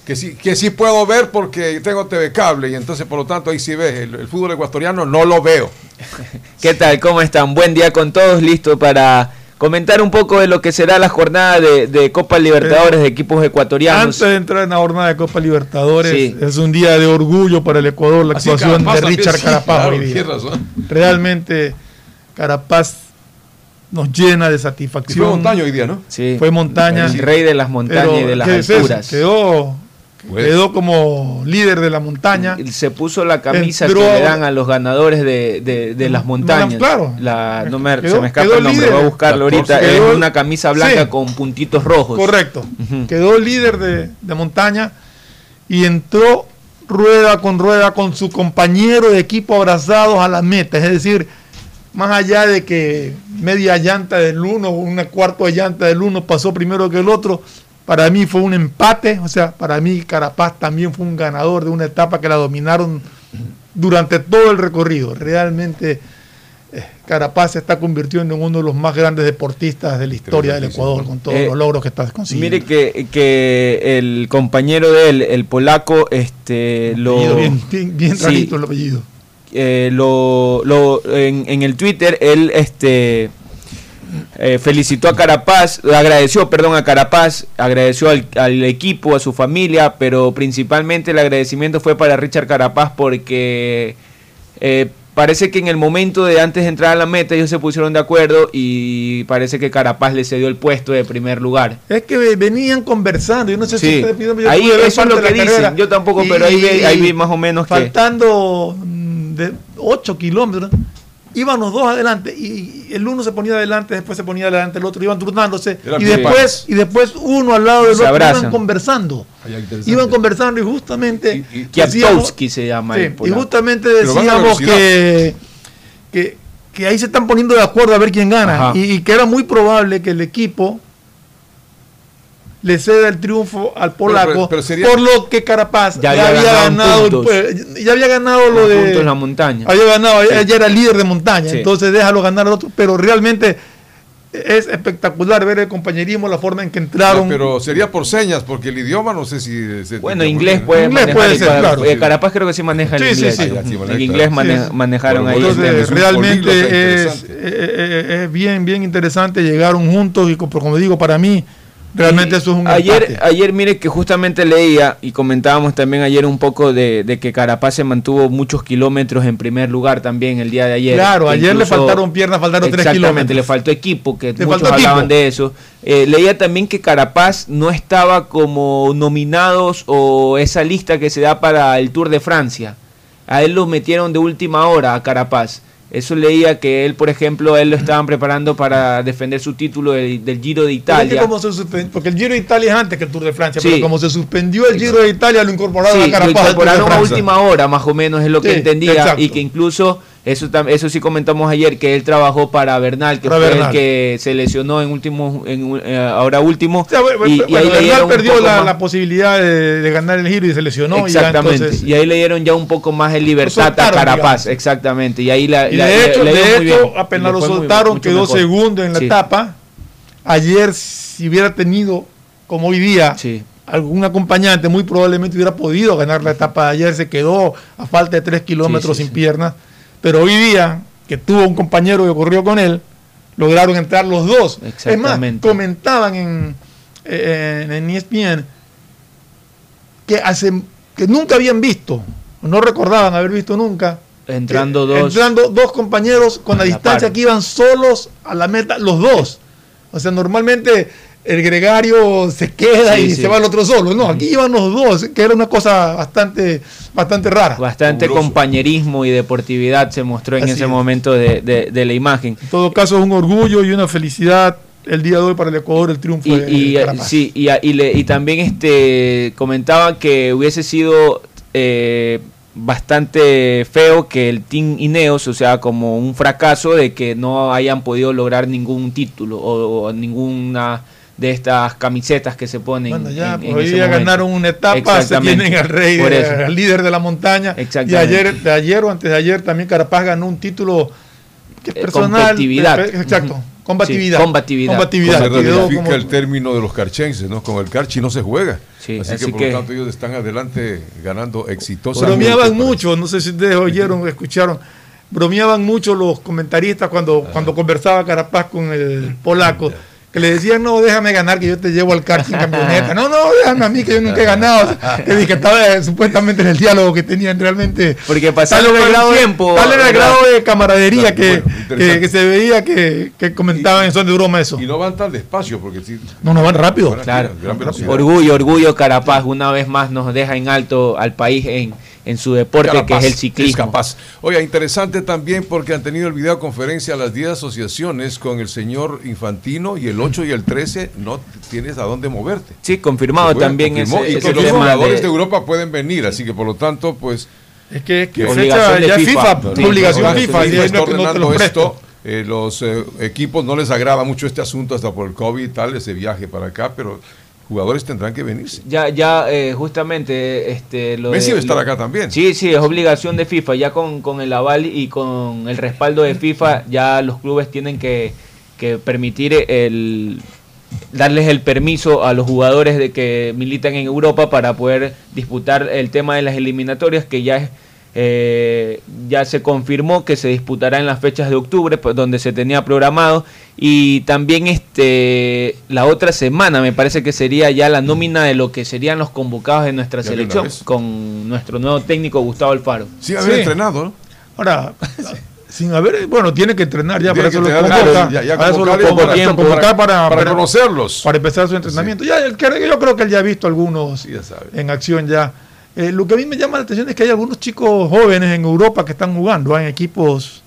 Que sí, que sí puedo ver porque tengo TV Cable y entonces por lo tanto ahí sí ves, el, el fútbol ecuatoriano no lo veo. ¿Qué tal? ¿Cómo están? Buen día con todos, listo para comentar un poco de lo que será la jornada de, de Copa Libertadores de equipos ecuatorianos. Antes de entrar en la jornada de Copa Libertadores, Sí. es un día de orgullo para el Ecuador la Así actuación Carapaz de Richard sí, Carapaz claro, hoy día. razón. Realmente Carapaz nos llena de satisfacción. Fue montaña hoy día, ¿no? Sí. Fue montaña. El rey de las montañas Pero, y de las alturas. Quedó, Pues. quedó como líder de la montaña. Se puso la camisa Entró que le dan a los ganadores de, de- de las montañas. claro. La, no me, Quedó- se me escapa quedó el nombre, líder. voy a buscarlo ahorita. Quedó- es una camisa blanca Sí. con puntitos rojos. Correcto. Quedó líder de, de montaña y entró rueda con rueda con su compañero de equipo abrazados a la meta. Es decir, más allá de que media llanta del uno, una cuarto de llanta del uno pasó primero que el otro, para mí fue un empate. O sea, para mí Carapaz también fue un ganador de una etapa que la dominaron durante todo el recorrido. Realmente eh, Carapaz se está convirtiendo en uno de los más grandes deportistas de la historia del Ecuador con todos Eh, los logros que está consiguiendo. Mire que, que el compañero de él, el polaco, este lo bien, bien, bien Sí. rarito el apellido. eh, lo, lo- en, en el Twitter él este eh, felicitó a Carapaz, agradeció, perdón, a Carapaz, agradeció al, al equipo, a su familia, pero principalmente el agradecimiento fue para Richard Carapaz porque eh, parece que en el momento de antes de entrar a la meta ellos se pusieron de acuerdo y parece que Carapaz le cedió el puesto de primer lugar. Es que ve- venían conversando, yo no sé Sí. si yo Ahí eso es lo que dicen, yo tampoco, pero ahí vi- ahí vi más o menos que- Faltando mm, de 8 kilómetros, iban los dos adelante y y el uno se ponía adelante, después se ponía adelante el otro, iban turnándose y después, y después uno al lado del Se otro abrazan. iban conversando. Iban conversando y justamente decíamos- Kiaptowski se llama Sí, y justamente decíamos que, que, que ahí se están poniendo de acuerdo a ver quién gana. Y, y que era muy probable que el equipo le ceda el triunfo al polaco pero- pero sería- por lo que Carapaz Ya había había ganado pues, ya había ganado lo de en la montaña. había ganado ya era líder de montaña Sí. entonces déjalo ganar al otro pero realmente es espectacular ver el compañerismo la forma en que entraron Pero sería por señas, porque el idioma no sé si... se- Bueno, inglés puede Inglés manejar. puede ser, para- claro. eh, Carapaz creo que sí maneja el Sí, sí, inglés. sí. Ah, sí, el maneja, inglés claro. mane- Sí. manejaron Bueno, ahí. entonces, es realmente es, interesante. eh, eh, es bien, bien interesante. Llegaron juntos y, como digo, para mí, realmente eso es un ayer, empate. ayer mire que justamente leía y comentábamos también ayer un poco de, de que Carapaz se mantuvo muchos kilómetros en primer lugar también el día de ayer. Claro, Que ayer le faltaron piernas, faltaron tres Exactamente, kilómetros. le faltó equipo, que Le muchos hablaban equipo. de eso. Eh, leía también que Carapaz no estaba como nominados o esa lista que se da para el Tour de Francia. A él lo metieron de última hora a Carapaz. Eso leía que él, por ejemplo, él lo estaban preparando para defender su título del, del Giro de Pero es que Italia. como se suspen- porque el Giro de Italia es antes que el Tour de Francia, Sí. pero como se suspendió el Giro de Italia, lo incorporaron Sí, a Carapaz. incorporaron a última hora, más o menos es lo que entendía. exacto. Y que incluso, eso, eso sí comentamos ayer, que él trabajó para Bernal, que Para fue Bernal. el que se lesionó en último, en, eh, ahora último. O sea, bueno, y, ahí Bernal perdió la, posibilidad de, de ganar el Giro y se lesionó. y ya Exactamente. entonces- y ahí le dieron ya un poco más de libertad a Carapaz. digamos. Exactamente. Y ahí la, Y la- de hecho, le de hecho apenas lo muy- soltaron, quedó mejor. segundo en la Sí. etapa. Ayer, si hubiera tenido, como hoy día, algún acompañante, muy probablemente hubiera podido ganar la etapa de ayer. Se quedó a falta de tres kilómetros Sí, sí, sin piernas. Pero hoy día, que tuvo un compañero que corrió con él, lograron entrar los dos. Es más, comentaban en, eh, en, en ESPN que, hace, que nunca habían visto, no recordaban haber visto nunca, Entrando que- dos. entrando dos compañeros con la distancia par. que iban solos a la meta, los dos. O sea, normalmente el gregario se queda Sí, y sí. se va el otro solo. No, aquí iban los dos, que era una cosa bastante, bastante rara. Bastante compañerismo y deportividad se mostró en Así ese es. momento de, de- de la imagen. En todo caso, es un orgullo y una felicidad el día de hoy para el Ecuador, el triunfo Y, de y, Carapaz. sí, y, y le- y también este comentaba que hubiese sido eh, bastante feo que el Team Ineos, o sea, como un fracaso de que no hayan podido lograr ningún título o, o ninguna de estas camisetas que se ponen. Bueno, ya, en- en pues hoy ese ya momento. ganaron una etapa, se tienen al rey, al líder de la montaña. Y ayer, de ayer o antes de ayer también Carapaz ganó un título que es Eh, personal. competitividad. Exacto, combatividad. Sí, combatividad. Combatividad. Se como- el término de los carchenses, ¿no? Con el carchi no se juega. Sí, así, así que por que- lo tanto ellos están adelante ganando exitosamente. Bromeaban mucho, no sé si ustedes oyeron o escucharon, bromeaban mucho los comentaristas cuando, cuando conversaba Carapaz con el polaco, que le decían, no, déjame ganar, que yo te llevo al karting en camioneta. No, no, déjame a mí, que yo nunca he ganado. Que, dije, estaba eh, supuestamente en el diálogo que tenían realmente. Porque era el grado de- tiempo, Tal era el grado de camaradería que, Bueno, que, que se veía que, que comentaban en son de broma eso. Y no van tan despacio, porque sí. No, no van rápido. Claro. gran. Orgullo, orgullo Carapaz, una vez más nos deja en alto al país en, en su deporte que es el ciclismo. capaz. Oiga, interesante también porque han tenido el videoconferencia a las 10 asociaciones con el señor Infantino y el 8 y el 13 no tienes a dónde moverte. Sí, confirmado puede, también confirmó, ese, y ese que los jugadores de... de- Europa pueden venir, así que por lo tanto, pues Es que, es que fecha ya FIFA. FIFA, Sí, obligación FIFA, FIFA está ordenando esto. eh, los eh, equipos no les agrada mucho este asunto hasta por el COVID y tal, ese viaje para acá, pero jugadores tendrán que venirse. Ya, ya eh, justamente este, lo Messi de- va a estar lo- acá también. Sí, sí, es obligación de FIFA. Ya con, con el aval y con el respaldo de FIFA, ya los clubes tienen que, que permitir el darles el permiso a los jugadores de que militan en Europa para poder disputar el tema de las eliminatorias que ya es eh, ya se confirmó que se disputará en las fechas de octubre pues, donde se tenía programado y también este la otra semana me parece que sería ya la nómina de lo que serían los convocados de nuestra Ya selección con nuestro nuevo técnico Gustavo Alfaro Sí, haber Sí. entrenado, ¿no? Ahora, sin haber, bueno, tiene que entrenar ya, Tiene para eso que lo convoca, ya- ya para eso lo convocar y convoca, para- para, convocar para, para conocerlos. para empezar su entrenamiento. Ya, él cree- yo creo que él ya ha visto algunos ya sabe. en acción ya. Eh, lo que a mí me llama la atención es que hay algunos chicos jóvenes en Europa que están jugando en equipos.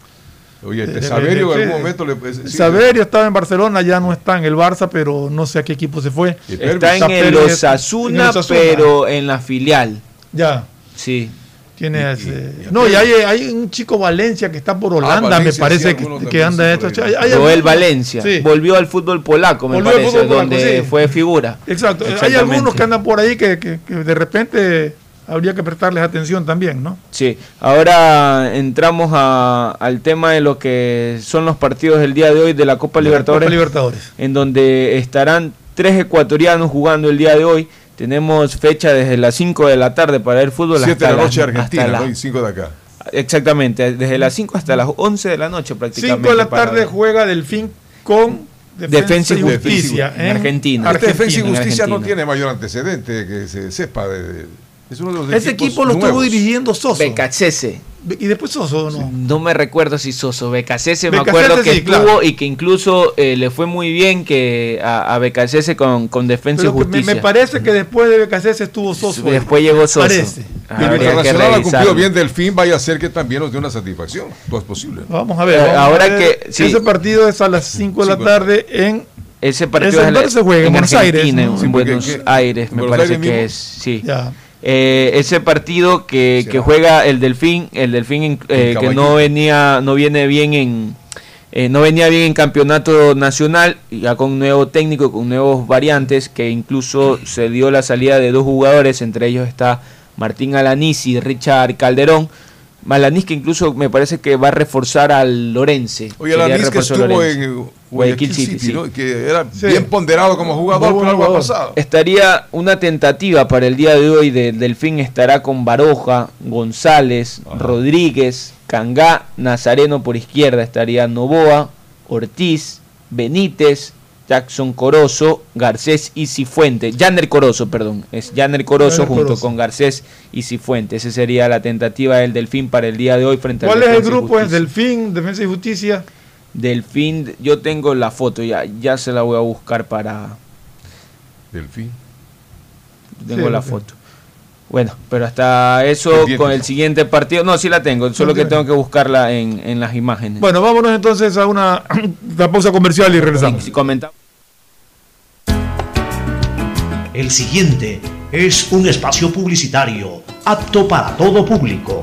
Oye, de- Saverio en algún momento le sí, Saverio estaba en Barcelona, ya no está en el Barça, pero no sé a qué equipo se fue. Está en el Pérez- Osasuna, en el Osasuna. pero en la filial Ya. sí Tienes, Y- y- eh, y no, y hay, hay un chico Valencia que está por Holanda, Valencia, me sí, parece algunos que, que anda sí, esto. Hay- hay Joel Valencia sí. volvió al fútbol polaco me Volvió parece fútbol polaco, donde sí. fue figura Exacto. Hay algunos que andan por ahí que, que- que de repente habría que prestarles atención también, ¿no? Sí, ahora entramos a- al tema de lo que son los partidos del día de hoy de la Copa Libertadores, Copa Libertadores. en donde estarán tres ecuatorianos jugando el día de hoy. Tenemos fecha desde las 5 de la tarde para el fútbol. 7 de la noche las- Argentina, hasta ¿no? las- Y 5 de acá. Exactamente, desde las 5 hasta las 11 de la noche prácticamente. 5 de la para- tarde juega Delfín con Defensa y Justicia en Argentina. Este Defensa y Justicia no Argentina. tiene mayor antecedente que se sepa de. de- es uno de los Ese equipo lo estuvo nuevos. dirigiendo Soso. Becachese. Y después Soso, ¿no? No me recuerdo si Soso, Becasese me acuerdo que sí, estuvo claro. y que incluso eh, le fue muy bien que a, a Becasese con, con Defensa Pero y que me, Justicia. me parece que después de Becasés estuvo Soso. Después llegó Soso. Parece. Ah, Y el internacional ha cumplido bien Delfín, vaya a ser que también nos dé una satisfacción. Todo es posible. ¿no? Vamos a ver. Eh, vamos a ahora ver. que- sí. Ese partido es a las 5 de la tarde en. Ese partido es dónde se juega, en en Buenos Aires, ¿no? en Sí, Buenos. Aires, ¿En me Buenos parece Aires que mismo? es. Sí. Ya. Eh, ese partido que, juega el Delfín, el Delfín eh, que no venía, no viene bien en, eh, no venía bien en campeonato nacional, ya con un nuevo técnico, con nuevos variantes, que incluso se dio la salida de dos jugadores, entre ellos está Martín Alanís y Richard Calderón. Alanís que incluso me parece que va a reforzar al Lorense. Oye, Alanis que estuvo Lorense. en Guayaquil City, sí. ¿no? Que era bien ponderado como jugador, pero algo ha pasado. Estaría una tentativa para el día de hoy del Delfín estará con Baroja, González, Rodríguez, Cangá, Nazareno por izquierda estaría Novoa, Ortiz, Benítez, Jackson Corozo, Garcés y Cifuente. Janer Corozo, perdón. Es Janer Corozo junto Corozo. con Garcés y Cifuente. Esa sería la tentativa del Delfín para el día de hoy frente ¿Cuál al es el grupo? ¿Es Justicia. Delfín, Defensa y Justicia? Delfín, yo tengo la foto ya, ya se la voy a buscar para. Delfín. Tengo Sí, la foto. Bueno, pero hasta eso con el siguiente partido. No, sí la tengo, solo que tengo que buscarla en, en las imágenes. Bueno, vámonos entonces a una, una pausa comercial y regresamos. Si comenta- El siguiente es un espacio publicitario apto para todo público.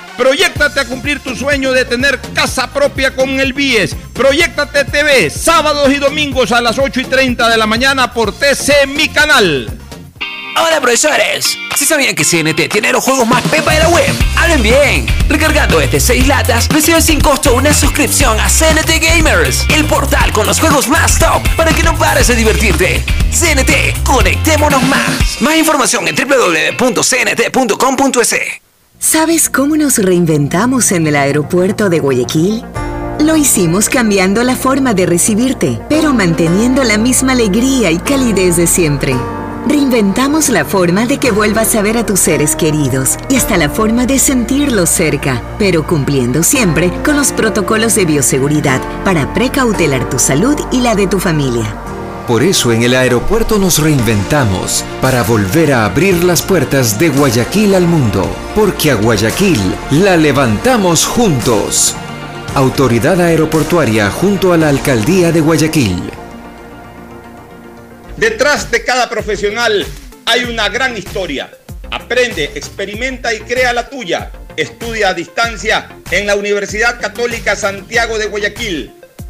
Proyectate a cumplir tu sueño de tener casa propia con el BIES. Proyectate TV, sábados y domingos a las 8 y 30 de la mañana por TC Mi Canal. Hola profesores, ¿sí sabían que CNT tiene los juegos más pepa de la web? Hablen bien, recargando desde 6 latas recibes sin costo una suscripción a CNT Gamers, el portal con los juegos más top para que no pares de divertirte. CNT, conectémonos más. Más información en www.cnt.com.es. ¿Sabes cómo nos reinventamos en el aeropuerto de Guayaquil? Lo hicimos cambiando la forma de recibirte, pero manteniendo la misma alegría y calidez de siempre. Reinventamos la forma de que vuelvas a ver a tus seres queridos y hasta la forma de sentirlos cerca, pero cumpliendo siempre con los protocolos de bioseguridad para precautelar tu salud y la de tu familia. Por eso en el aeropuerto nos reinventamos para volver a abrir las puertas de Guayaquil al mundo, porque a Guayaquil la levantamos juntos. Autoridad Aeroportuaria junto a la Alcaldía de Guayaquil. Detrás de cada profesional hay una gran historia. Aprende, experimenta y crea la tuya. Estudia a distancia en la Universidad Católica Santiago de Guayaquil.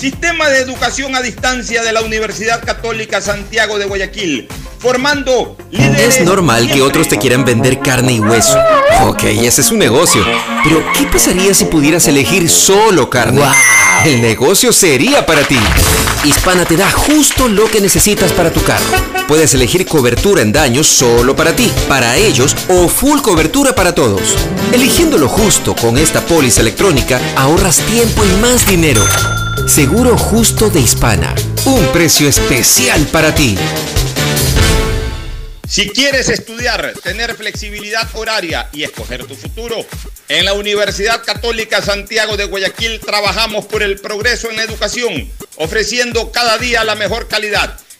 Sistema de educación a distancia de la Universidad Católica Santiago de Guayaquil, formando líderes. Es normal que otros te quieran vender carne y hueso. Ok, ese es su negocio. Pero, ¿qué pasaría si pudieras elegir solo carne? El negocio sería para ti. Hispana te da justo lo que necesitas para tu carro. Puedes elegir cobertura en daños solo para ti, para ellos o full cobertura para todos. Eligiendo lo justo con esta póliza electrónica, ahorras tiempo y más dinero. Seguro justo de Hispana. Un precio especial para ti. Si quieres estudiar, tener flexibilidad horaria y escoger tu futuro, en la Universidad Católica Santiago de Guayaquil trabajamos por el progreso en la educación, ofreciendo cada día la mejor calidad.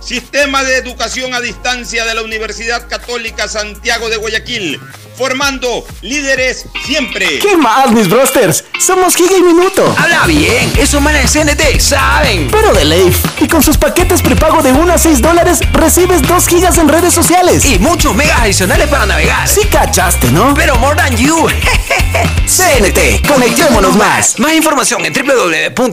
Sistema de Educación a Distancia de la Universidad Católica Santiago de Guayaquil, formando líderes siempre. ¿Qué más, mis brosters? Somos Giga y Minuto. Habla bien, esos manes de CNT saben. Pero de Leif. Y con sus paquetes prepago de 1 a 6 dólares, recibes 2 gigas en redes sociales. Y muchos megas adicionales para navegar. Sí cachaste, ¿no? Pero more than you. CNT, conectémonos más. Más información en www.cnt.com.es.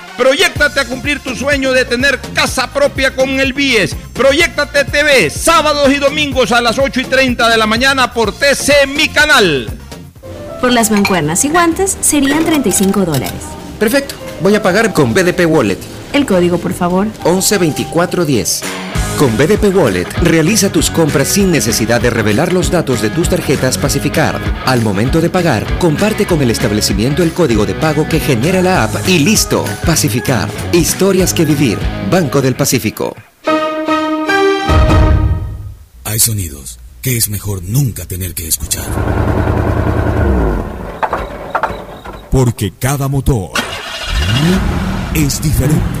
Proyectate a cumplir tu sueño de tener casa propia con el BIES. Proyectate TV, sábados y domingos a las 8 y 30 de la mañana por TC Mi Canal. Por las mancuernas y guantes serían 35 dólares. Perfecto. Voy a pagar con BDP Wallet. El código, por favor. 112410. Con BDP Wallet, realiza tus compras sin necesidad de revelar los datos de tus tarjetas Pacificar. Al momento de pagar, comparte con el establecimiento el código de pago que genera la app y listo. Pacificar. Historias que vivir. Banco del Pacífico. Hay sonidos que es mejor nunca tener que escuchar. Porque cada motor es diferente.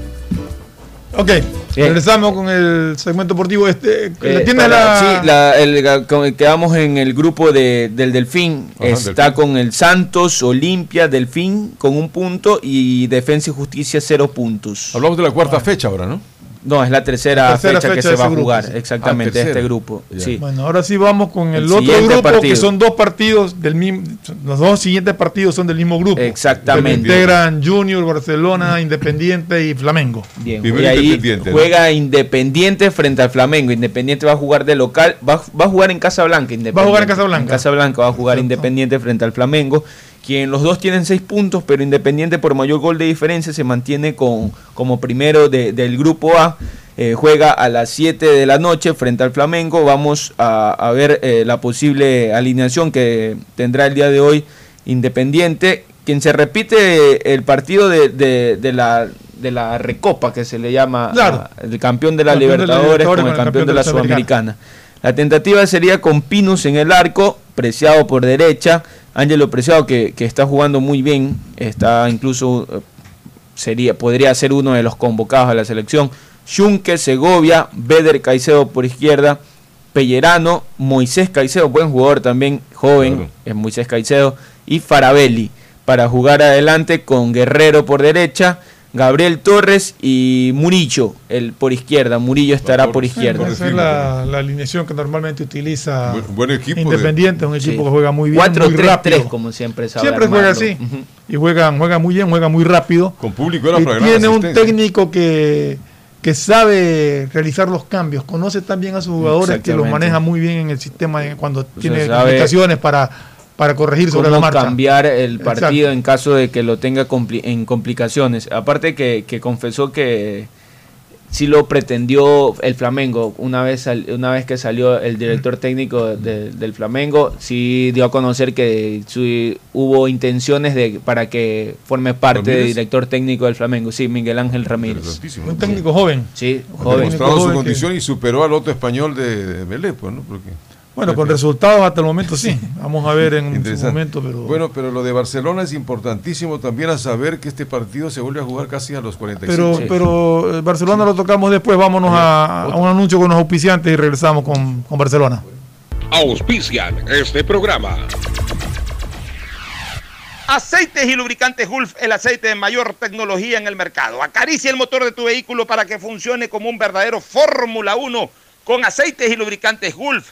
Ok, regresamos con el segmento deportivo. Este, Eh, la tienda para- la... sí, la- el- con el- quedamos en el grupo de, del Delfín. Ajá, Está Delfín. con el Santos, Olimpia, Delfín con un punto y Defensa y Justicia cero puntos. Hablamos de la cuarta fecha ahora, ¿no? No, es la tercera, Tercera fecha, que se va a grupo, jugar, sí. exactamente, Ah, este grupo. Sí. Bueno, ahora sí vamos con el, El otro grupo, partido. que son dos partidos del mismo. Los dos siguientes partidos son del mismo grupo. Exactamente. Que integran Junior, Barcelona, Independiente y Flamengo. Bien, Primero y ahí Independiente, ¿no? juega Independiente frente al Flamengo. Independiente va a jugar de local, va, va a jugar en Casablanca. Independiente. Va a jugar en Casablanca. En Casablanca va a jugar Independiente frente al Flamengo. Quien los dos tienen seis puntos, pero Independiente por mayor gol de diferencia se mantiene con, como primero de- del grupo A. Eh, juega a las 7 de la noche frente al Flamengo. Vamos a, a ver eh, la posible alineación que tendrá el día de hoy Independiente. Quien se repite el partido de, de- de la, de la Recopa, que se le llama Claro. a- el campeón de la Campeón de la Libertadores con el campeón de la Sudamericana. La tentativa sería con Pinus en el arco, Preciado por derecha, Ángelo Preciado que, que está jugando muy bien, está incluso eh, sería podría ser uno de los convocados a la selección. Junque, Segovia, Beder Caicedo por izquierda, Pellerano, Moisés Caicedo, buen jugador también, joven, Claro. es Moisés Caicedo, y Farabelli para jugar adelante con Guerrero por derecha, Gabriel Torres y Murillo el por izquierda. Murillo estará por izquierda. Esa es la, la alineación que normalmente utiliza Buen, buen equipo. de- Independiente, un equipo Sí. que juega muy bien, muy 4-3-3 rápido. como siempre sabe Siempre juega así. Ujú. Y juegan, juega muy bien, juega muy rápido. con público era Y tiene un técnico que, que sabe realizar los cambios, conoce también a sus jugadores que los maneja muy bien en el sistema de- cuando tiene sabe complicaciones para, para corregir sobre cómo la marcha. cambiar el partido Exacto. en caso de que lo tenga compli- en complicaciones. Aparte que, que confesó que sí lo pretendió el Flamengo. Una vez, una vez que salió el director técnico de- del Flamengo, sí dio a conocer que sí hubo intenciones de para que forme parte de ¿Ramírez? director técnico del Flamengo. Sí, Miguel Ángel Ramírez. Un técnico joven. Sí, joven. demostrado su joven que- condición y superó al otro español de, de Belé, pues, ¿no? Porque, Bueno, con resultados hasta el momento sí. Vamos a ver en su momento, pero Bueno, pero lo de Barcelona es importantísimo también a saber que este partido se vuelve a jugar casi a los 45. pero, Sí. pero eh, Barcelona lo tocamos después. Vámonos a, a un anuncio con los auspiciantes y regresamos con, con Barcelona. Auspician este programa. Aceites y lubricantes Gulf, el aceite de mayor tecnología en el mercado. Acaricia el motor de tu vehículo para que funcione como un verdadero Fórmula 1 con aceites y lubricantes Gulf.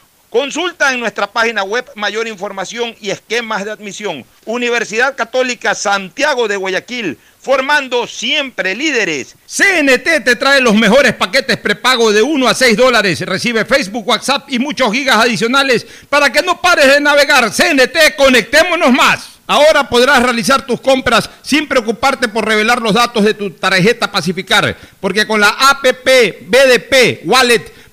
Consulta en nuestra página web mayor información y esquemas de admisión. Universidad Católica Santiago de Guayaquil, formando siempre líderes. CNT te trae los mejores paquetes prepago de 1 a 6 dólares. Recibe Facebook, WhatsApp y muchos gigas adicionales para que no pares de navegar. CNT, conectémonos más. Ahora podrás realizar tus compras sin preocuparte por revelar los datos de tu tarjeta Pacificar, porque con la APP BDP Wallet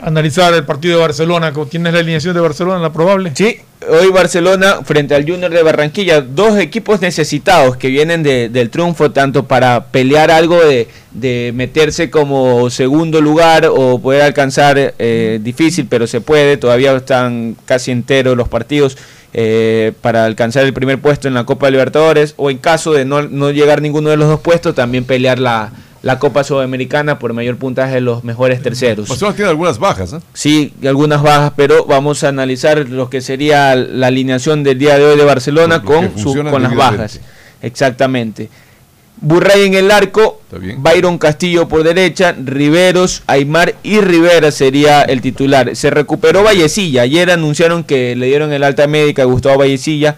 analizar el partido de Barcelona. ¿Tienes la alineación de Barcelona, la probable? Sí, hoy Barcelona frente al Junior de Barranquilla, dos equipos necesitados que vienen de, del triunfo, tanto para pelear algo de, de, meterse como segundo lugar o poder alcanzar, eh, difícil, pero se puede, todavía están casi enteros los partidos. Eh, para alcanzar el primer puesto en la Copa Libertadores o en caso de no, no llegar ninguno de los dos puestos también pelear la, la Copa Sudamericana por mayor puntaje de los mejores terceros. Barcelona tiene algunas bajas, ¿eh? Sí, algunas bajas, pero vamos a analizar lo que sería la alineación del día de hoy de Barcelona con, su, con las bajas. Exactamente. Burray en el arco, Byron Castillo por derecha, Riveros, Aymar y Rivera sería el titular. Se recuperó Vallecilla, ayer anunciaron que le dieron el alta médica a Gustavo Vallecilla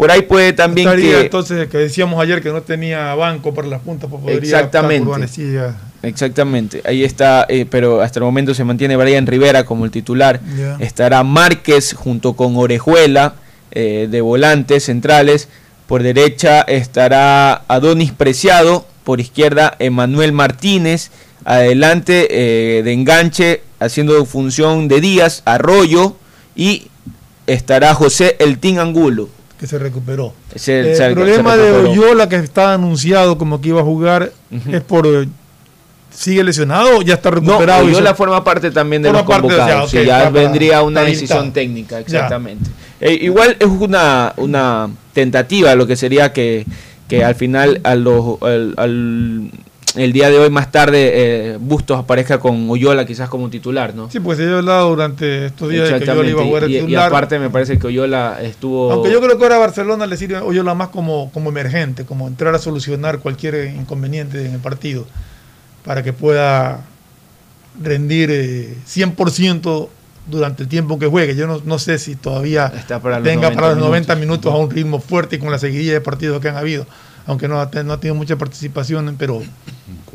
por ahí puede también que... Entonces, que decíamos ayer que no tenía banco para las puntas, pues podría Exactamente. Exactamente, ahí está, eh, pero hasta el momento se mantiene Brian Rivera como el titular. Estará Márquez junto con Orejuela eh, de volantes centrales. Por derecha estará Adonis Preciado, por izquierda Emanuel Martínez, adelante eh, de enganche haciendo función de Díaz, Arroyo y estará José Eltín Angulo que se recuperó. el problema de Oyola que está anunciado como que iba a jugar es por sigue lesionado o ya está recuperado. No, Oyola forma parte también de los convocados. ya vendría una decisión técnica, exactamente. Eh, igual es una, una tentativa lo que sería que, que al final a los, al el día de hoy más tarde eh, Bustos aparezca con Oyola quizás como titular, ¿no? Sí, pues se ha hablado durante estos días de que Oyola iba a jugar y, titular. Y aparte me parece que Oyola estuvo... Aunque yo creo que ahora a Barcelona le sirve Oyola más como, como emergente, como entrar a solucionar cualquier inconveniente en el partido para que pueda rendir 100% eh, durante el tiempo que juegue. Yo no, no sé si todavía tenga para los 90 minutos, a un ritmo fuerte y con la seguidilla de partidos que han habido aunque no ha, tenido mucha participación, pero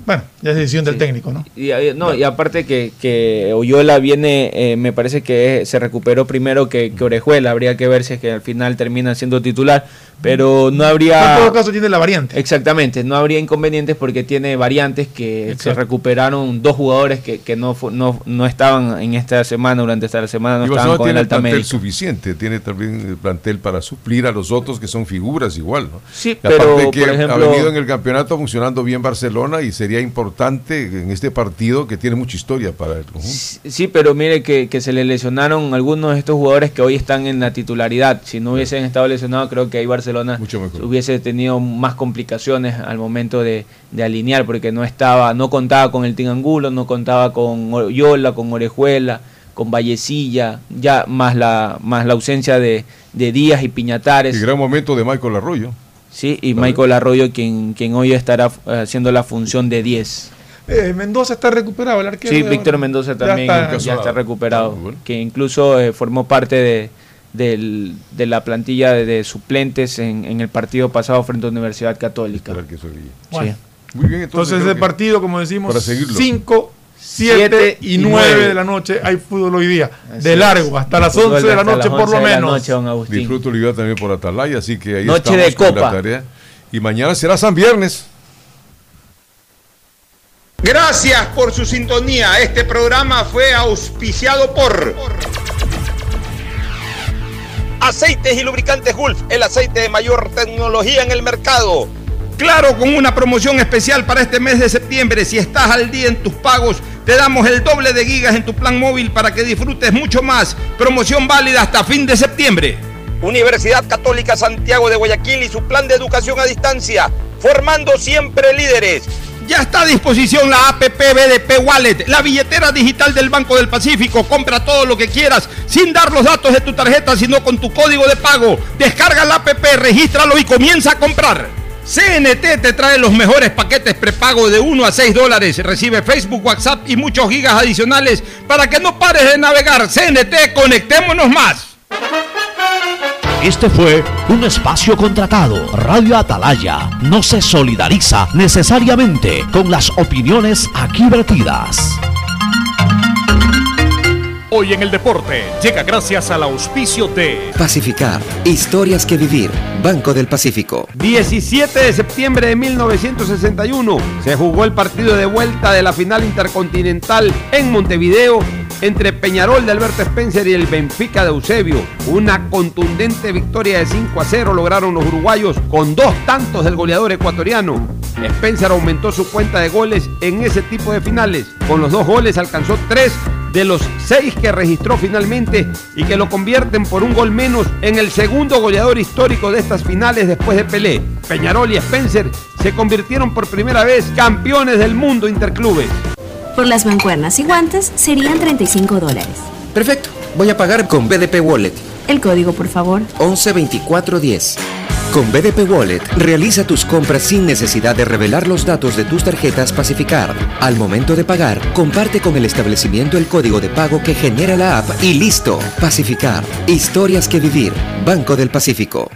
bueno, ya es decisión del técnico, ¿no? Y, no, y aparte que, que Oyola viene, eh, me parece que se recuperó primero que, que, Orejuela, habría que ver si es que al final termina siendo titular, pero no habría... En todo caso tiene la variante. Exactamente, no habría inconvenientes porque tiene variantes que se recuperaron dos jugadores que, que no, no, no estaban en esta semana, durante esta semana no estaban con tiene el alta plantel suficiente, tiene también el plantel para suplir a los otros que son figuras igual, ¿no? Sí, pero que ha venido en el campeonato funcionando bien Barcelona y sería importante en este partido que tiene mucha historia para el conjunto. Sí, pero mire que, se le lesionaron algunos de estos jugadores que hoy están en la titularidad. Si no hubiesen estado lesionados, creo que ahí Barcelona hubiese tenido más complicaciones al momento de, alinear, porque no estaba, no contaba con el Tingangulo, no contaba con Oyola, con Orejuela, con Vallecilla, ya más la, más la ausencia de, de Díaz y Piñatares. El gran momento de Michael Arroyo. Sí, y Michael Arroyo, quien, quien hoy estará eh, haciendo la función de 10. Eh, Mendoza está recuperado, el arquero. Sí, Víctor Mendoza también ya está, recuperado, que incluso eh, formó parte de, de la plantilla de, suplentes en, el partido pasado frente a Universidad Católica. Muy bien, entonces, entonces el partido, como decimos, 5 7 y 9 de la noche hay fútbol hoy día. de largo, hasta las 11 de la noche por lo menos. Disfruto Liga también por Atalaya, así que ahí noche de copa. Y mañana será San Viernes. Gracias por su sintonía. Este programa fue auspiciado por Aceites y lubricantes Gulf, el aceite de mayor tecnología en el mercado. Claro, con una promoción especial para este mes de septiembre. Si estás al día en tus pagos, te damos el doble de gigas en tu plan móvil para que disfrutes mucho más. Promoción válida hasta fin de septiembre. Universidad Católica Santiago de Guayaquil y su plan de educación a distancia, formando siempre líderes. Ya está a disposición la APP BDP Wallet, la billetera digital del Banco del Pacífico. Compra todo lo que quieras sin dar los datos de tu tarjeta, sino con tu código de pago. Descarga la APP, regístralo y comienza a comprar. CNT te trae los mejores paquetes prepago de 1 a 6 dólares. Recibe Facebook, WhatsApp y muchos gigas adicionales para que no pares de navegar. CNT, conectémonos más. Este fue un espacio contratado. Radio Atalaya no se solidariza necesariamente con las opiniones aquí vertidas. Hoy en el deporte llega gracias al auspicio de Pacificar. Historias que vivir. Banco del Pacífico. 17 de septiembre de 1961 se jugó el partido de vuelta de la final intercontinental en Montevideo entre Peñarol de Alberto Spencer y el Benfica de Eusebio. Una contundente victoria de 5 a 0 lograron los uruguayos con dos tantos del goleador ecuatoriano. Spencer aumentó su cuenta de goles en ese tipo de finales. Con los dos goles alcanzó tres de los seis que registró finalmente y que lo convierten por un gol menos en el segundo goleador histórico de estas finales después de Pelé. Peñarol y Spencer se convirtieron por primera vez campeones del mundo interclubes. Por las mancuernas y guantes serían 35 dólares. Perfecto. Voy a pagar con BDP Wallet. El código, por favor. 112410. Con BDP Wallet, realiza tus compras sin necesidad de revelar los datos de tus tarjetas Pacificar. Al momento de pagar, comparte con el establecimiento el código de pago que genera la app y listo. Pacificar. Historias que vivir. Banco del Pacífico.